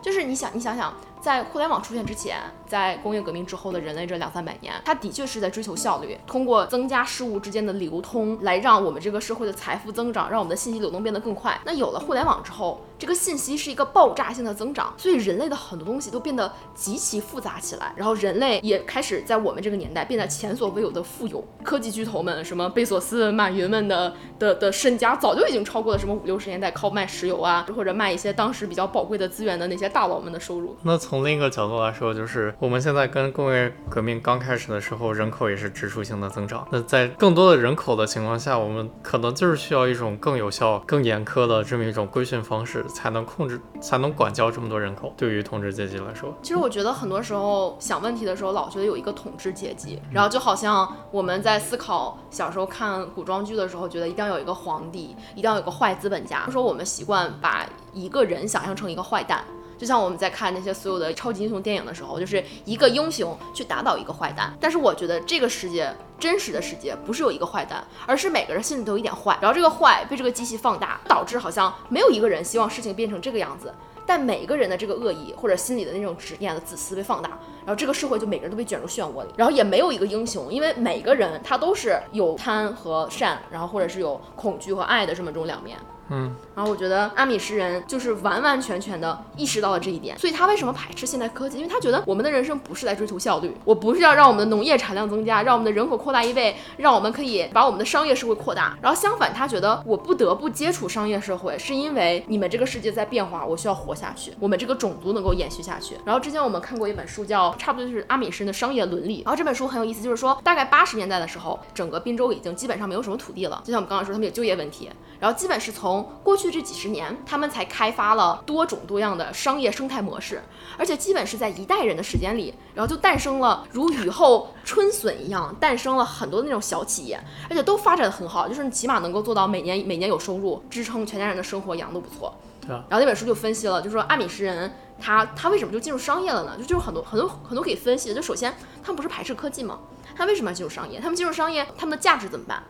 就是你想，你想想，在互联网出现之前，在工业革命之后的人类这两三百年，它的确是在追求效率，通过增加事物之间的流通，来让我们这个社会的财富增长，让我们的信息流动变得更快。那有了互联网之后，这个信息是一个爆炸性的增长，所以人类的很多东西都变得极其复杂起来。然后人类也开始在我们这个年代变得前所未有的富有。科技巨头们，什么贝索斯、马云们的的的身家，早就已经超过了什么五六十年代靠卖石油啊，或者卖一些当时比较宝贵的资源的那些大佬们的收入。那从另一个角度来说，就是我们现在跟工业革命刚开始的时候，人口也是指数性的增长。那在更多的人口的情况下，我们可能就是需要一种更有效、更严苛的这么一种规训方式。才能控制，才能管教这么多人口。对于统治阶级来说，其实我觉得很多时候想问题的时候，老觉得有一个统治阶级，然后就好像我们在思考小时候看古装剧的时候，觉得一定要有一个皇帝，一定要有个坏资本家。说我们习惯把一个人想象成一个坏蛋。就像我们在看那些所有的超级英雄电影的时候，就是一个英雄去打倒一个坏蛋。但是我觉得这个世界真实的世界不是有一个坏蛋，而是每个人心里都有一点坏，然后这个坏被这个机器放大，导致好像没有一个人希望事情变成这个样子。但每一个人的这个恶意或者心里的那种执念的自私被放大，然后这个社会就每个人都被卷入漩涡里，然后也没有一个英雄，因为每个人他都是有贪和善，然后或者是有恐惧和爱的这么种两面。嗯，然后我觉得阿米什人就是完完全全的意识到了这一点，所以他为什么排斥现代科技？因为他觉得我们的人生不是在追求效率，我不是要让我们的农业产量增加，让我们的人口扩大一倍，让我们可以把我们的商业社会扩大。然后相反，他觉得我不得不接触商业社会，是因为你们这个世界在变化，我需要活下去，我们这个种族能够延续下去。然后之前我们看过一本书，叫差不多就是阿米什人的商业伦理。然后这本书很有意思，就是说大概八十年代的时候，整个滨州已经基本上没有什么土地了，就像我们刚刚说，他们有就业问题。然后基本是从过去这几十年，他们才开发了多种多样的商业生态模式，而且基本是在一代人的时间里，然后就诞生了如雨后春笋一样，诞生了很多那种小企业，而且都发展的很好，就是你起码能够做到每年每年有收入，支撑全家人的生活，养都不错。对啊。然后那本书就分析了，就说阿米什人他他为什么就进入商业了呢？就就是很多很多很多可以分析的。就首先他们不是排斥科技吗？他为什么要进入商业？他们进入商业，他们的价值怎么办？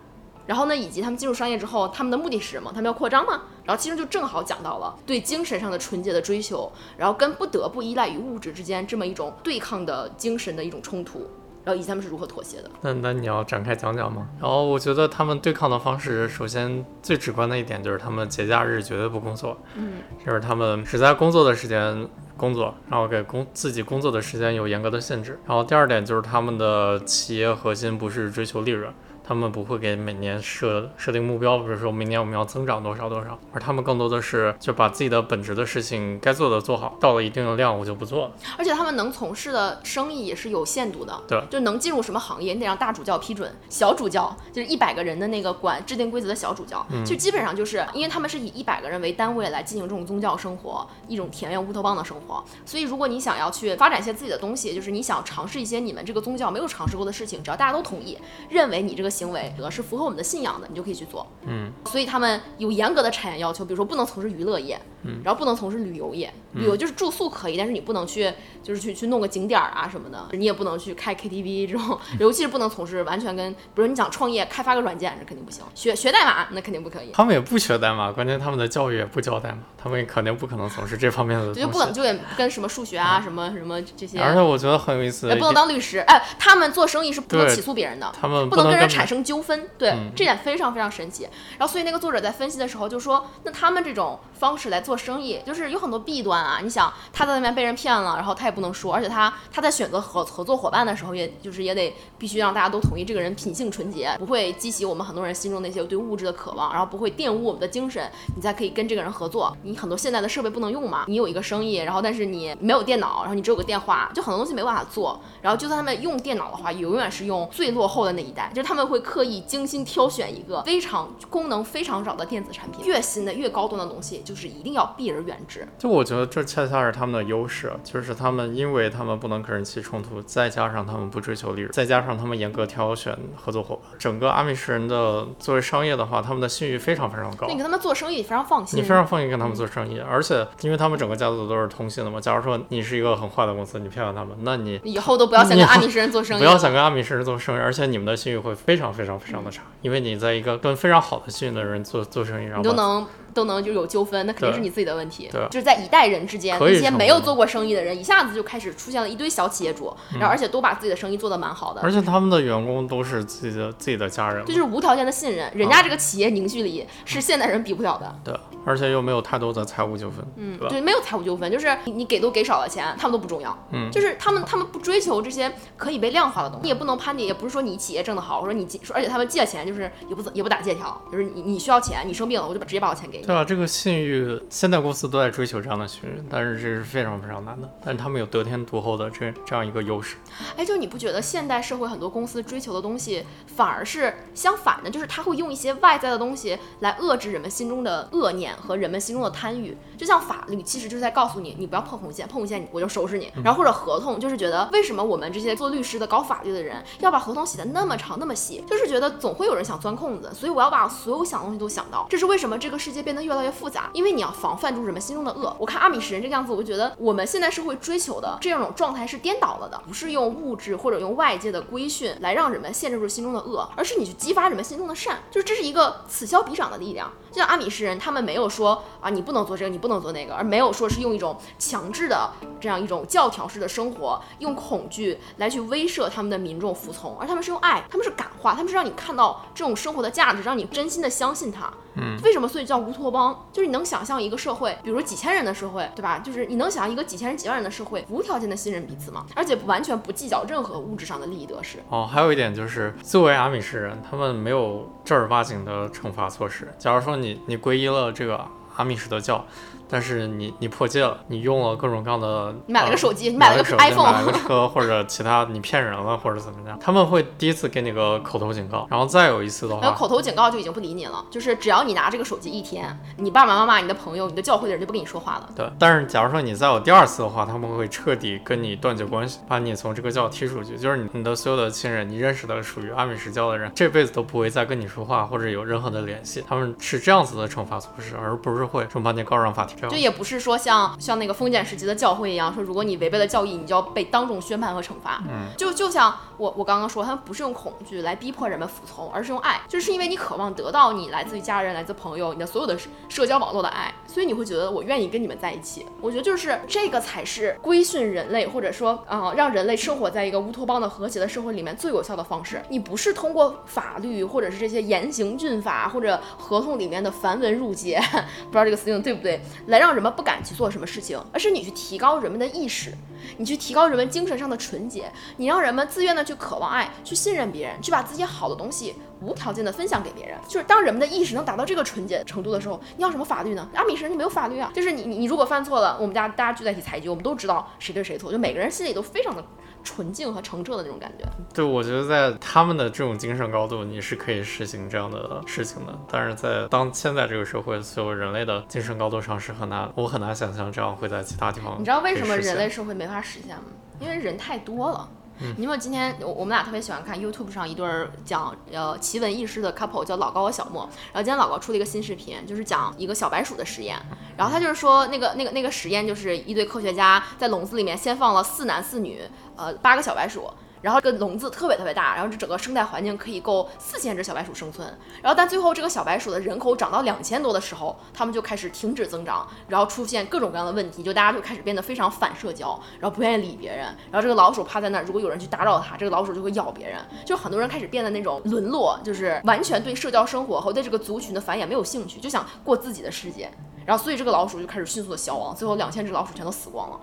然后呢，以及他们进入商业之后，他们的目的是什么？他们要扩张吗？然后其实就正好讲到了对精神上的纯洁的追求，然后跟不得不依赖于物质之间这么一种对抗的精神的一种冲突，然后以及他们是如何妥协的。那那你要展开讲讲吗？然后我觉得他们对抗的方式，首先最直观的一点就是他们节假日绝对不工作，嗯，就是他们只在工作的时间工作，然后给工自己工作的时间有严格的限制。然后第二点就是他们的企业核心不是追求利润。他们不会给每年设设定目标，比如说明年我们要增长多少多少，而他们更多的是就把自己的本职的事情该做的做好，到了一定的量我就不做了。而且他们能从事的生意也是有限度的，对，就能进入什么行业，你得让大主教批准，小主教就是一百个人的那个管制定规则的小主教，就基本上就是因为他们是以一百个人为单位来进行这种宗教生活，一种田园乌托邦的生活，所以如果你想要去发展一些自己的东西，就是你想尝试一些你们这个宗教没有尝试过的事情，只要大家都同意，认为你这个行为得是符合我们的信仰的，你就可以去做。嗯，所以他们有严格的产业要求，比如说不能从事娱乐业，嗯，然后不能从事旅游业。旅游就是住宿可以，但是你不能去，就是去去弄个景点啊什么的，你也不能去开 KTV 这种，尤其是不能从事完全跟，比如你想创业开发个软件，这肯定不行。学学代码那肯定不可以。他们也不学代码，关键他们的教育也不教代码，他们肯定不可能从事这方面的。就不可能就也跟什么数学啊什么什么这些。而且我觉得很有意思，也不能当律师。哎，他们做生意是不能起诉别人的。他们不能跟跟人产生纠纷，对、嗯这点非常非常神奇。然后，所以那个作者在分析的时候就说，那他们这种方式来做生意，就是有很多弊端啊。你想，他在那边被人骗了，然后他也不能说，而且他他在选择合合作伙伴的时候，也就是也得必须让大家都同意这个人品性纯洁，不会激起我们很多人心中那些对物质的渴望，然后不会玷污我们的精神，你才可以跟这个人合作。你很多现在的设备不能用嘛，你有一个生意，然后但是你没有电脑，然后你只有个电话，就很多东西没办法做。然后就算他们用电脑的话，永远是用最落后的那一代，就是他们会刻意精心挑选一个非常功能非常少的电子产品，越新的越高端的东西，就是一定要避而远之。就我觉得这恰恰是他们的优势，就是他们因为他们不能跟人起冲突，再加上他们不追求利润，再加上他们严格挑选合作伙伴，整个阿米什人的作为商业的话，他们的信誉非常非常高你。跟他们做生意非常放心，你非常放心跟他们做生意，而且因为他们整个家族都是通信的嘛。假如说你是一个很坏的公司，你骗了他们，那你以后都不要想跟阿米什人做生意，不要想跟阿米什人做生意，而且你们的信誉会非常非常非常的差，因为你在一个跟非常好的信誉的人做做生意，然后你都能都能就有纠纷，那肯定是你自己的问题。对。就是在一代人之间，那些没有做过生意的人，一下子就开始出现了一堆小企业主，然后而且都把自己的生意做得蛮好的。而且他们的员工都是自己的自己的家人，这就是无条件的信任，人家这个企业凝聚力是现代人比不了的。对，而且又没有太多的财务纠纷，嗯，对没有财务纠纷，就是你你给多给少的钱，他们都不重要。嗯。就是他们他们不追求这些可以被量化的东西，你也不能攀比，也不是说你企业挣得好，或者你借，说而且他们借钱就是也不也不打借条，就是你你需要钱，你生病了，我就把直接把我钱给你。对啊，这个信誉，现在公司都在追求这样的信誉，但是这是非常非常难的。但是他们有得天独厚的这这样一个优势。哎，就你不觉得现代社会很多公司追求的东西反而是相反的？就是他会用一些外在的东西来遏制人们心中的恶念和人们心中的贪欲。就像法律，其实就是在告诉你，你不要碰红线，碰红线我就收拾你。然后或者合同，就是觉得为什么我们这些做律师的、搞法律的人要把合同写的那么长、那么细，就是觉得总会有人想钻空子，所以我要把所有想的东西都想到。这是为什么这个世界变变得越来越复杂，因为你要防范住人们心中的恶。我看阿米什人这个样子，我就觉得我们现在社会追求的这种状态是颠倒了的，不是用物质或者用外界的规训来让人们限制住心中的恶，而是你去激发人们心中的善，就是这是一个此消彼长的力量。就像阿米什人，他们没有说啊你不能做这个，你不能做那个，而没有说是用一种强制的这样一种教条式的生活，用恐惧来去威慑他们的民众服从，而他们是用爱，他们是感化，他们是让你看到这种生活的价值，让你真心的相信它。嗯，为什么所以叫乌托邦？就是你能想象一个社会，比如几千人的社会，对吧？就是你能想象一个几千人、几万人的社会，无条件的信任彼此吗？而且完全不计较任何物质上的利益得失。哦，还有一点就是，作为阿米什人，他们没有正儿八经的惩罚措施。假如说你你皈依了这个阿米什的教。但是你你破戒了，你用了各种各样的，你买了个手机，你买了个 iPhone，买了个车或者其他，你骗人了或者怎么样，他们会第一次给你个口头警告，然后再有一次的话，口头警告就已经不理你了，就是只要你拿这个手机一天，你爸爸妈妈、你的朋友、你的教会的人就不跟你说话了。对，但是假如说你再有第二次的话，他们会彻底跟你断绝关系，把你从这个教踢出去，就是你你的所有的亲人，你认识的属于阿米什教的人，这辈子都不会再跟你说话或者有任何的联系。他们是这样子的惩罚措施，而不是会说把你告上法庭。就也不是说。像像那个封建时期的教会一样，说如果你违背了教义，你就要被当众宣判和惩罚。嗯，就就像我我刚刚说，他们不是用恐惧来逼迫人们服从，而是用爱，就是因为你渴望得到你来自于家人、来自朋友、你的所有的社交网络的爱，所以你会觉得我愿意跟你们在一起。我觉得就是这个才是规训人类，或者说啊，让人类生活在一个乌托邦的和谐的社会里面最有效的方式。你不是通过法律或者是这些严刑峻法或者合同里面的繁文缛节，不知道这个词用对不对，来让人们不敢。去做什么事情，而是你去提高人们的意识，你去提高人们精神上的纯洁，你让人们自愿的去渴望爱，去信任别人，去把自己好的东西无条件的分享给别人。就是当人们的意识能达到这个纯洁程度的时候，你要什么法律呢？阿米什就没有法律啊，就是你你你如果犯错了，我们家大家聚在一起裁决，我们都知道谁对谁错，就每个人心里都非常的。纯净和澄澈的那种感觉，对，我觉得在他们的这种精神高度，你是可以实行这样的事情的。但是在当现在这个社会，所有人类的精神高度上是很难，我很难想象这样会在其他地方。你知道为什么人类社会没法实现吗？因为人太多了。你有今天我我们俩特别喜欢看 YouTube 上一对儿讲呃奇闻异事的 couple，叫老高和小莫。然后今天老高出了一个新视频，就是讲一个小白鼠的实验。然后他就是说那个那个那个实验就是一堆科学家在笼子里面先放了四男四女，呃八个小白鼠。然后这个笼子特别特别大，然后这整个生态环境可以够四千只小白鼠生存。然后但最后这个小白鼠的人口涨到两千多的时候，它们就开始停止增长，然后出现各种各样的问题，就大家就开始变得非常反社交，然后不愿意理别人。然后这个老鼠趴在那儿，如果有人去打扰它，这个老鼠就会咬别人。就很多人开始变得那种沦落，就是完全对社交生活和对这个族群的繁衍没有兴趣，就想过自己的世界。然后所以这个老鼠就开始迅速的消亡，最后两千只老鼠全都死光了。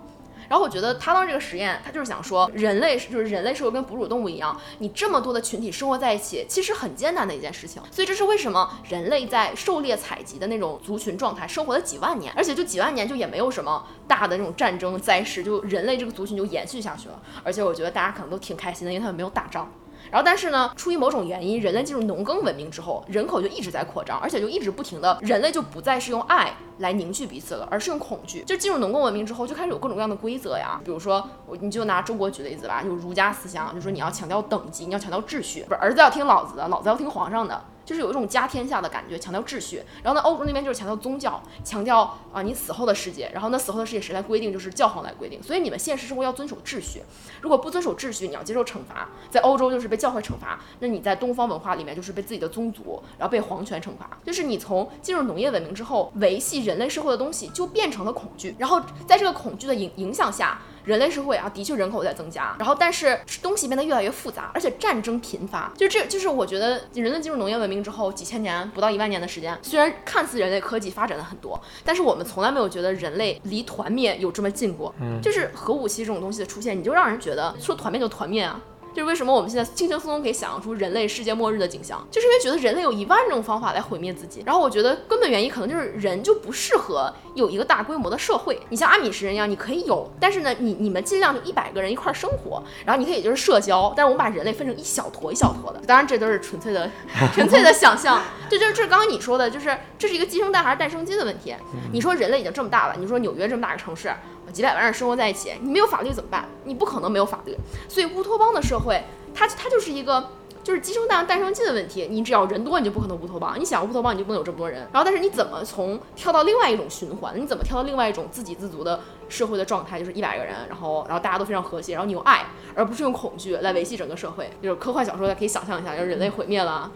然后我觉得他当时这个实验，他就是想说，人类就是人类社会跟哺乳动物一样，你这么多的群体生活在一起，其实很艰难的一件事情。所以这是为什么人类在狩猎采集的那种族群状态生活了几万年，而且就几万年就也没有什么大的那种战争灾事，就人类这个族群就延续下去了。而且我觉得大家可能都挺开心的，因为他们没有打仗。然后，但是呢，出于某种原因，人类进入农耕文明之后，人口就一直在扩张，而且就一直不停的，人类就不再是用爱来凝聚彼此了，而是用恐惧。就进入农耕文明之后，就开始有各种各样的规则呀，比如说我，你就拿中国举例子吧，就儒家思想，就说你要强调等级，你要强调秩序，不是儿子要听老子的，老子要听皇上的。就是有一种家天下的感觉，强调秩序。然后呢，欧洲那边就是强调宗教，强调啊你死后的世界。然后那死后的世界谁来规定？就是教皇来规定。所以你们现实生活要遵守秩序，如果不遵守秩序，你要接受惩罚。在欧洲就是被教会惩罚，那你在东方文化里面就是被自己的宗族，然后被皇权惩罚。就是你从进入农业文明之后，维系人类社会的东西就变成了恐惧。然后在这个恐惧的影影响下。人类社会啊，的确人口在增加，然后但是东西变得越来越复杂，而且战争频发。就这就是我觉得人类进入农业文明之后，几千年不到一万年的时间，虽然看似人类科技发展了很多，但是我们从来没有觉得人类离团灭有这么近过。嗯，就是核武器这种东西的出现，你就让人觉得说团灭就团灭啊。就是为什么我们现在轻轻松松可以想象出人类世界末日的景象，就是因为觉得人类有一万种方法来毁灭自己。然后我觉得根本原因可能就是人就不适合有一个大规模的社会。你像阿米什人一样，你可以有，但是呢，你你们尽量就一百个人一块生活，然后你可以就是社交，但是我们把人类分成一小坨一小坨的。当然这都是纯粹的 纯粹的想象。这就是这刚刚你说的，就是这是一个鸡生蛋还是蛋生鸡的问题。你说人类已经这么大了，你说纽约这么大个城市。几百万人生活在一起，你没有法律怎么办？你不可能没有法律。所以乌托邦的社会，它它就是一个。就是鸡生蛋，蛋生鸡的问题。你只要人多，你就不可能乌托邦。你想乌托邦，你就不能有这么多人。然后，但是你怎么从跳到另外一种循环？你怎么跳到另外一种自给自足的社会的状态？就是一百个人，然后然后大家都非常和谐，然后你用爱，而不是用恐惧来维系整个社会。就是科幻小说，大家可以想象一下，就是人类毁灭了，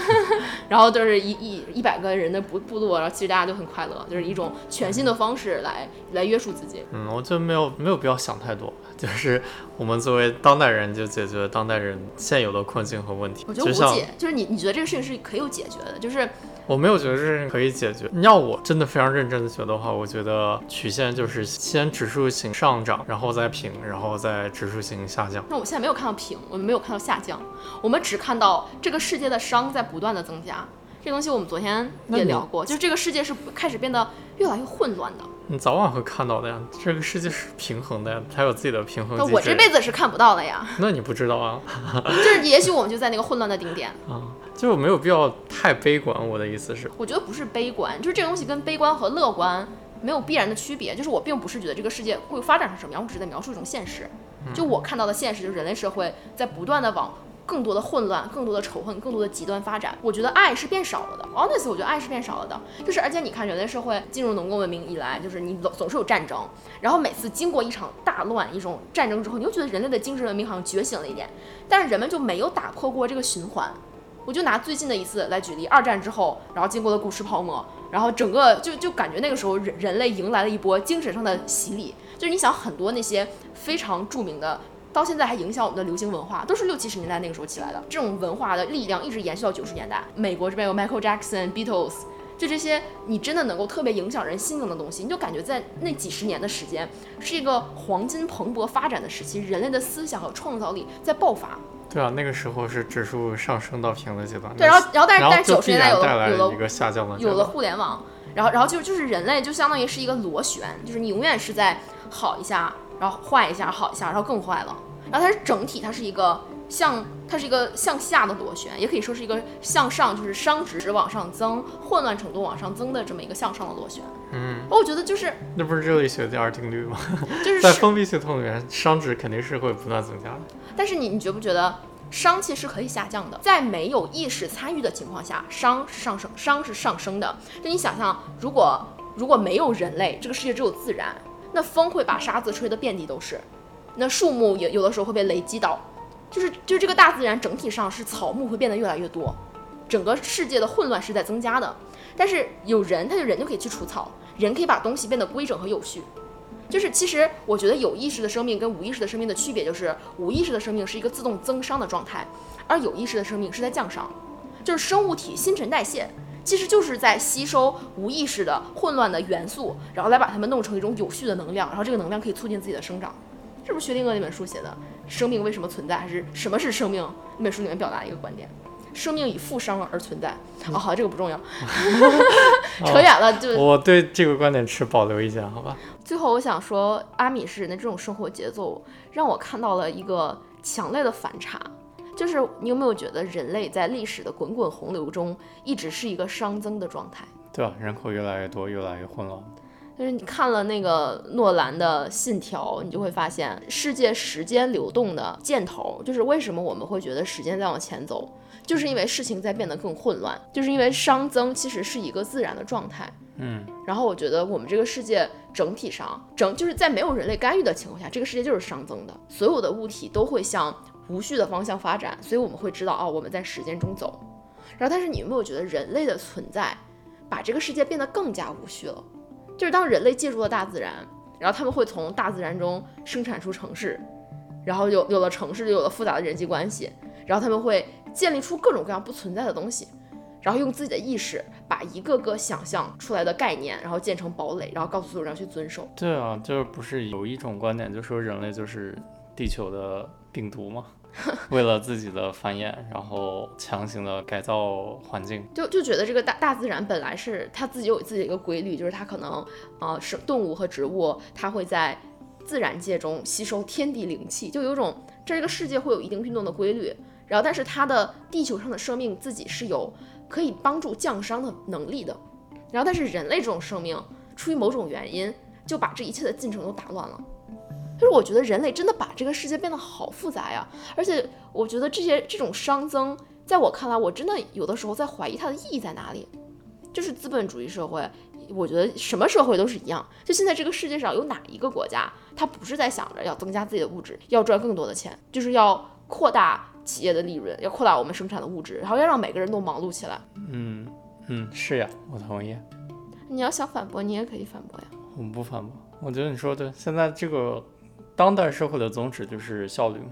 然后就是一一一百个人的部部落，然后其实大家都很快乐，就是一种全新的方式来来约束自己。嗯，我觉得没有没有必要想太多。就是我们作为当代人，就解决当代人现有的困境和问题。我觉得无解，就是你你觉得这个事情是可以有解决的，就是我没有觉得这是可以解决。你要我真的非常认真的觉得话，我觉得曲线就是先指数型上涨，然后再平，然后再指数型下降。那我现在没有看到平，我们没有看到下降，我们只看到这个世界的伤在不断的增加。这东西我们昨天也聊过，就是这个世界是开始变得越来越混乱的。你早晚会看到的呀，这个世界是平衡的呀，它有自己的平衡。那我这辈子是看不到的呀。那你不知道啊？就是也许我们就在那个混乱的顶点啊，就没有必要太悲观。我的意思是，我觉得不是悲观，就是这个东西跟悲观和乐观没有必然的区别。就是我并不是觉得这个世界会发展成什么样，我只是在描述一种现实。就我看到的现实，就是人类社会在不断的往。更多的混乱，更多的仇恨，更多的极端发展。我觉得爱是变少了的。，honest，我觉得爱是变少了的。就是，而且你看，人类社会进入农耕文明以来，就是你总总是有战争。然后每次经过一场大乱、一种战争之后，你又觉得人类的精神文明好像觉醒了一点。但是人们就没有打破过这个循环。我就拿最近的一次来举例，二战之后，然后经过了股市泡沫，然后整个就就感觉那个时候人人类迎来了一波精神上的洗礼。就是你想很多那些非常著名的。到现在还影响我们的流行文化，都是六七十年代那个时候起来的。这种文化的力量一直延续到九十年代。美国这边有 Michael Jackson、Beatles，就这些，你真的能够特别影响人心灵的东西，你就感觉在那几十年的时间是一个黄金蓬勃发展的时期，人类的思想和创造力在爆发。对啊，那个时候是指数上升到平的阶段。对，然后然后但是但是九十年代有了有了一个下降的，有了互联网，然后然后就就是人类就相当于是一个螺旋，就是你永远是在好一下，然后坏一下，好一下，然后更坏了。然后它是整体，它是一个向它是一个向下的螺旋，也可以说是一个向上，就是熵值往上增，混乱程度往上增的这么一个向上的螺旋。嗯，我觉得就是那不是热力学第二定律吗？就是 在封闭系统里面，熵值肯定是会不断增加的。但是你你觉不觉得熵气是可以下降的？在没有意识参与的情况下，熵是上升，熵是上升的。就你想象，如果如果没有人类，这个世界只有自然，那风会把沙子吹得遍地都是。那树木也有的时候会被雷击到，就是就是这个大自然整体上是草木会变得越来越多，整个世界的混乱是在增加的。但是有人，他就人就可以去除草，人可以把东西变得规整和有序。就是其实我觉得有意识的生命跟无意识的生命的区别就是，无意识的生命是一个自动增伤的状态，而有意识的生命是在降伤。就是生物体新陈代谢其实就是在吸收无意识的混乱的元素，然后来把它们弄成一种有序的能量，然后这个能量可以促进自己的生长。这不是薛定谔那本书写的，生命为什么存在，还是什么是生命？那本书里面表达一个观点：生命以负伤而存在。哦，好，这个不重要，扯远了。就我对这个观点持保留意见，好吧。最后，我想说，阿米士人的这种生活节奏让我看到了一个强烈的反差，就是你有没有觉得人类在历史的滚滚洪流中一直是一个熵增的状态？对啊，人口越来越多，越来越混乱。就是你看了那个诺兰的《信条》，你就会发现世界时间流动的箭头，就是为什么我们会觉得时间在往前走，就是因为事情在变得更混乱，就是因为熵增其实是一个自然的状态。嗯，然后我觉得我们这个世界整体上整就是在没有人类干预的情况下，这个世界就是熵增的，所有的物体都会向无序的方向发展，所以我们会知道哦，我们在时间中走。然后，但是你有没有觉得人类的存在把这个世界变得更加无序了？就是当人类借助了大自然，然后他们会从大自然中生产出城市，然后有有了城市，就有了复杂的人际关系，然后他们会建立出各种各样不存在的东西，然后用自己的意识把一个个想象出来的概念，然后建成堡垒，然后告诉所有人去遵守。对啊，就是不是有一种观点，就说人类就是地球的病毒吗？为了自己的繁衍，然后强行的改造环境，就就觉得这个大大自然本来是它自己有自己的一个规律，就是它可能呃是动物和植物，它会在自然界中吸收天地灵气，就有种这个世界会有一定运动的规律。然后，但是它的地球上的生命自己是有可以帮助降伤的能力的。然后，但是人类这种生命出于某种原因，就把这一切的进程都打乱了。就是我觉得人类真的把这个世界变得好复杂呀，而且我觉得这些这种熵增，在我看来，我真的有的时候在怀疑它的意义在哪里。就是资本主义社会，我觉得什么社会都是一样。就现在这个世界上有哪一个国家，它不是在想着要增加自己的物质，要赚更多的钱，就是要扩大企业的利润，要扩大我们生产的物质，然后要让每个人都忙碌起来。嗯嗯，是呀，我同意。你要想反驳，你也可以反驳呀。我不反驳，我觉得你说的，现在这个当代社会的宗旨就是效率嘛，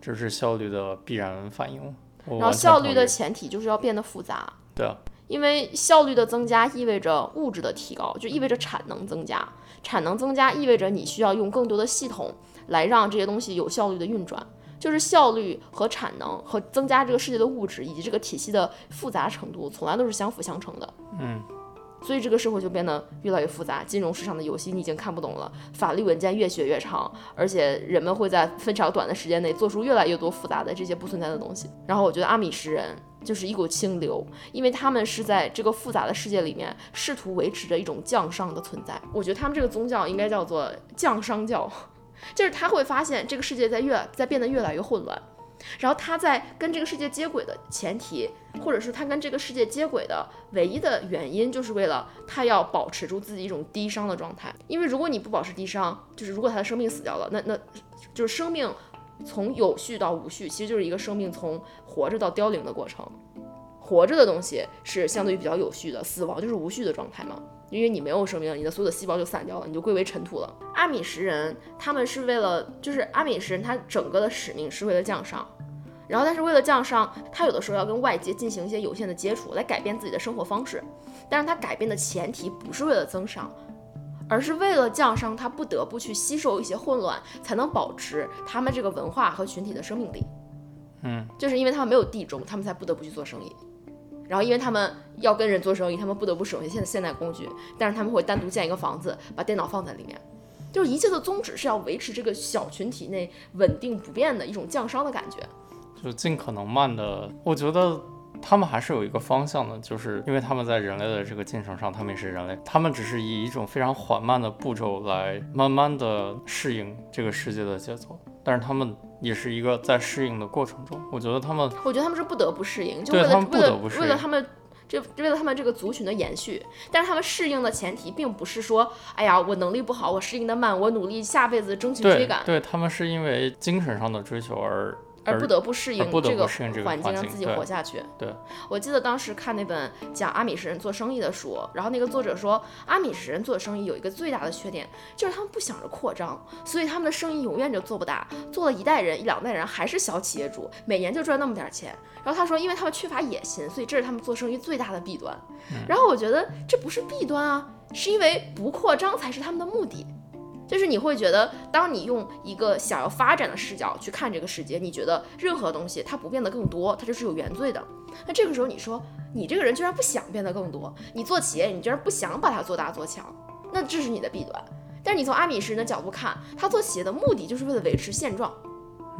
这是效率的必然反应。然后效率的前提就是要变得复杂。对啊。因为效率的增加意味着物质的提高，就意味着产能增加。产能增加意味着你需要用更多的系统来让这些东西有效率的运转。就是效率和产能和增加这个世界的物质以及这个体系的复杂程度，从来都是相辅相成的。嗯。所以这个社会就变得越来越复杂，金融市场的游戏你已经看不懂了，法律文件越写越长，而且人们会在非常短的时间内做出越来越多复杂的这些不存在的东西。然后我觉得阿米什人。就是一股清流，因为他们是在这个复杂的世界里面试图维持着一种降商的存在。我觉得他们这个宗教应该叫做降商教，就是他会发现这个世界在越在变得越来越混乱，然后他在跟这个世界接轨的前提，或者是他跟这个世界接轨的唯一的原因，就是为了他要保持住自己一种低伤的状态。因为如果你不保持低伤，就是如果他的生命死掉了，那那就是生命。从有序到无序，其实就是一个生命从活着到凋零的过程。活着的东西是相对于比较有序的，死亡就是无序的状态嘛。因为你没有生命，你的所有的细胞就散掉了，你就归为尘土了。阿米什人他们是为了，就是阿米什人他整个的使命是为了降商，然后但是为了降商，他有的时候要跟外界进行一些有限的接触，来改变自己的生活方式。但是他改变的前提不是为了增商。而是为了降商，他不得不去吸收一些混乱，才能保持他们这个文化和群体的生命力。嗯，就是因为他们没有地中，他们才不得不去做生意。然后，因为他们要跟人做生意，他们不得不使用一些现现代工具。但是他们会单独建一个房子，把电脑放在里面。就是一切的宗旨是要维持这个小群体内稳定不变的一种降商的感觉，就尽可能慢的。我觉得。他们还是有一个方向的，就是因为他们在人类的这个进程上，他们也是人类，他们只是以一种非常缓慢的步骤来慢慢的适应这个世界的节奏，但是他们也是一个在适应的过程中。我觉得他们，我觉得他们是不得不适应，就为了为了为了他们这为了他们这个族群的延续，但是他们适应的前提并不是说，哎呀，我能力不好，我适应的慢，我努力下辈子争取追赶。对他们是因为精神上的追求而。而不得不适应这个环境，让自己活下去。对，我记得当时看那本讲阿米什人做生意的书，然后那个作者说，阿米什人做生意有一个最大的缺点，就是他们不想着扩张，所以他们的生意永远就做不大，做了一代人、一两代人还是小企业主，每年就赚那么点钱。然后他说，因为他们缺乏野心，所以这是他们做生意最大的弊端。然后我觉得这不是弊端啊，是因为不扩张才是他们的目的。就是你会觉得，当你用一个想要发展的视角去看这个世界，你觉得任何东西它不变得更多，它就是有原罪的。那这个时候你说，你这个人居然不想变得更多，你做企业你居然不想把它做大做强，那这是你的弊端。但是你从阿米什人的角度看，他做企业的目的就是为了维持现状，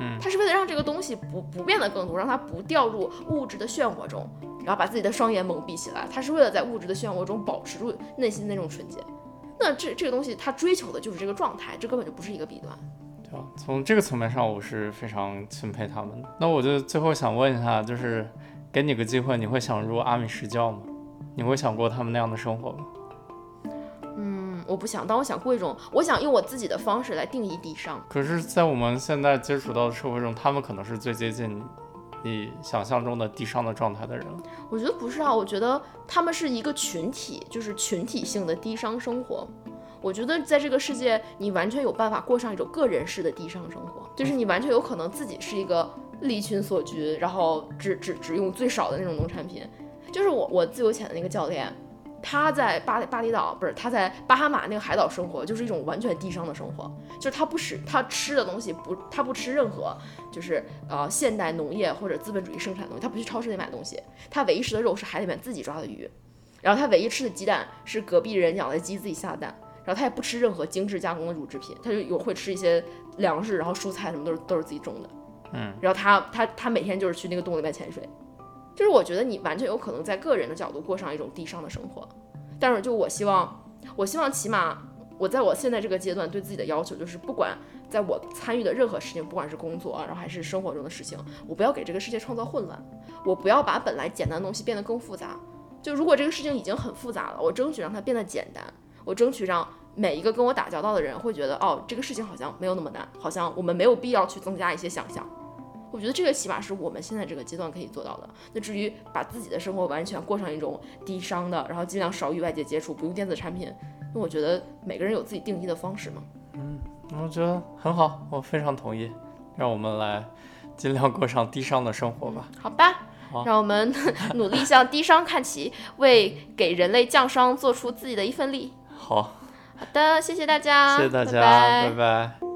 嗯，他是为了让这个东西不不变得更多，让它不掉入物质的漩涡中，然后把自己的双眼蒙蔽起来，他是为了在物质的漩涡中保持住内心的那种纯洁。那这这个东西，他追求的就是这个状态，这根本就不是一个弊端。对啊，从这个层面上，我是非常钦佩他们的。那我就最后想问一下，就是给你个机会，你会想入阿米什教吗？你会想过他们那样的生活吗？嗯，我不想，但我想过一种，我想用我自己的方式来定义地上。可是，在我们现在接触到的社会中，他们可能是最接近。你想象中的低商的状态的人，我觉得不是啊，我觉得他们是一个群体，就是群体性的低商生活。我觉得在这个世界，你完全有办法过上一种个人式的低商生活，就是你完全有可能自己是一个离群所居，然后只只只用最少的那种农产品。就是我我自由潜的那个教练。他在巴巴厘岛不是他在巴哈马那个海岛生活，就是一种完全低商的生活，就是他不吃他吃的东西不他不吃任何就是呃现代农业或者资本主义生产的东西，他不去超市里买东西，他唯一吃的肉是海里面自己抓的鱼，然后他唯一吃的鸡蛋是隔壁人养的鸡自己下的蛋，然后他也不吃任何精致加工的乳制品，他就有会吃一些粮食，然后蔬菜什么都是都是自己种的，嗯，然后他他他每天就是去那个洞里面潜水。就是我觉得你完全有可能在个人的角度过上一种低商的生活，但是就我希望，我希望起码我在我现在这个阶段对自己的要求就是，不管在我参与的任何事情，不管是工作啊，然后还是生活中的事情，我不要给这个世界创造混乱，我不要把本来简单的东西变得更复杂。就如果这个事情已经很复杂了，我争取让它变得简单，我争取让每一个跟我打交道的人会觉得，哦，这个事情好像没有那么难，好像我们没有必要去增加一些想象。我觉得这个起码是我们现在这个阶段可以做到的。那至于把自己的生活完全过上一种低商的，然后尽量少与外界接触，不用电子产品，因为我觉得每个人有自己定义的方式嘛。嗯我觉得很好，我非常同意。让我们来尽量过上低商的生活吧。好吧，让我们 努力向低商看齐，为给人类降商做出自己的一份力。好，好的，谢谢大家，谢谢大家，拜拜拜拜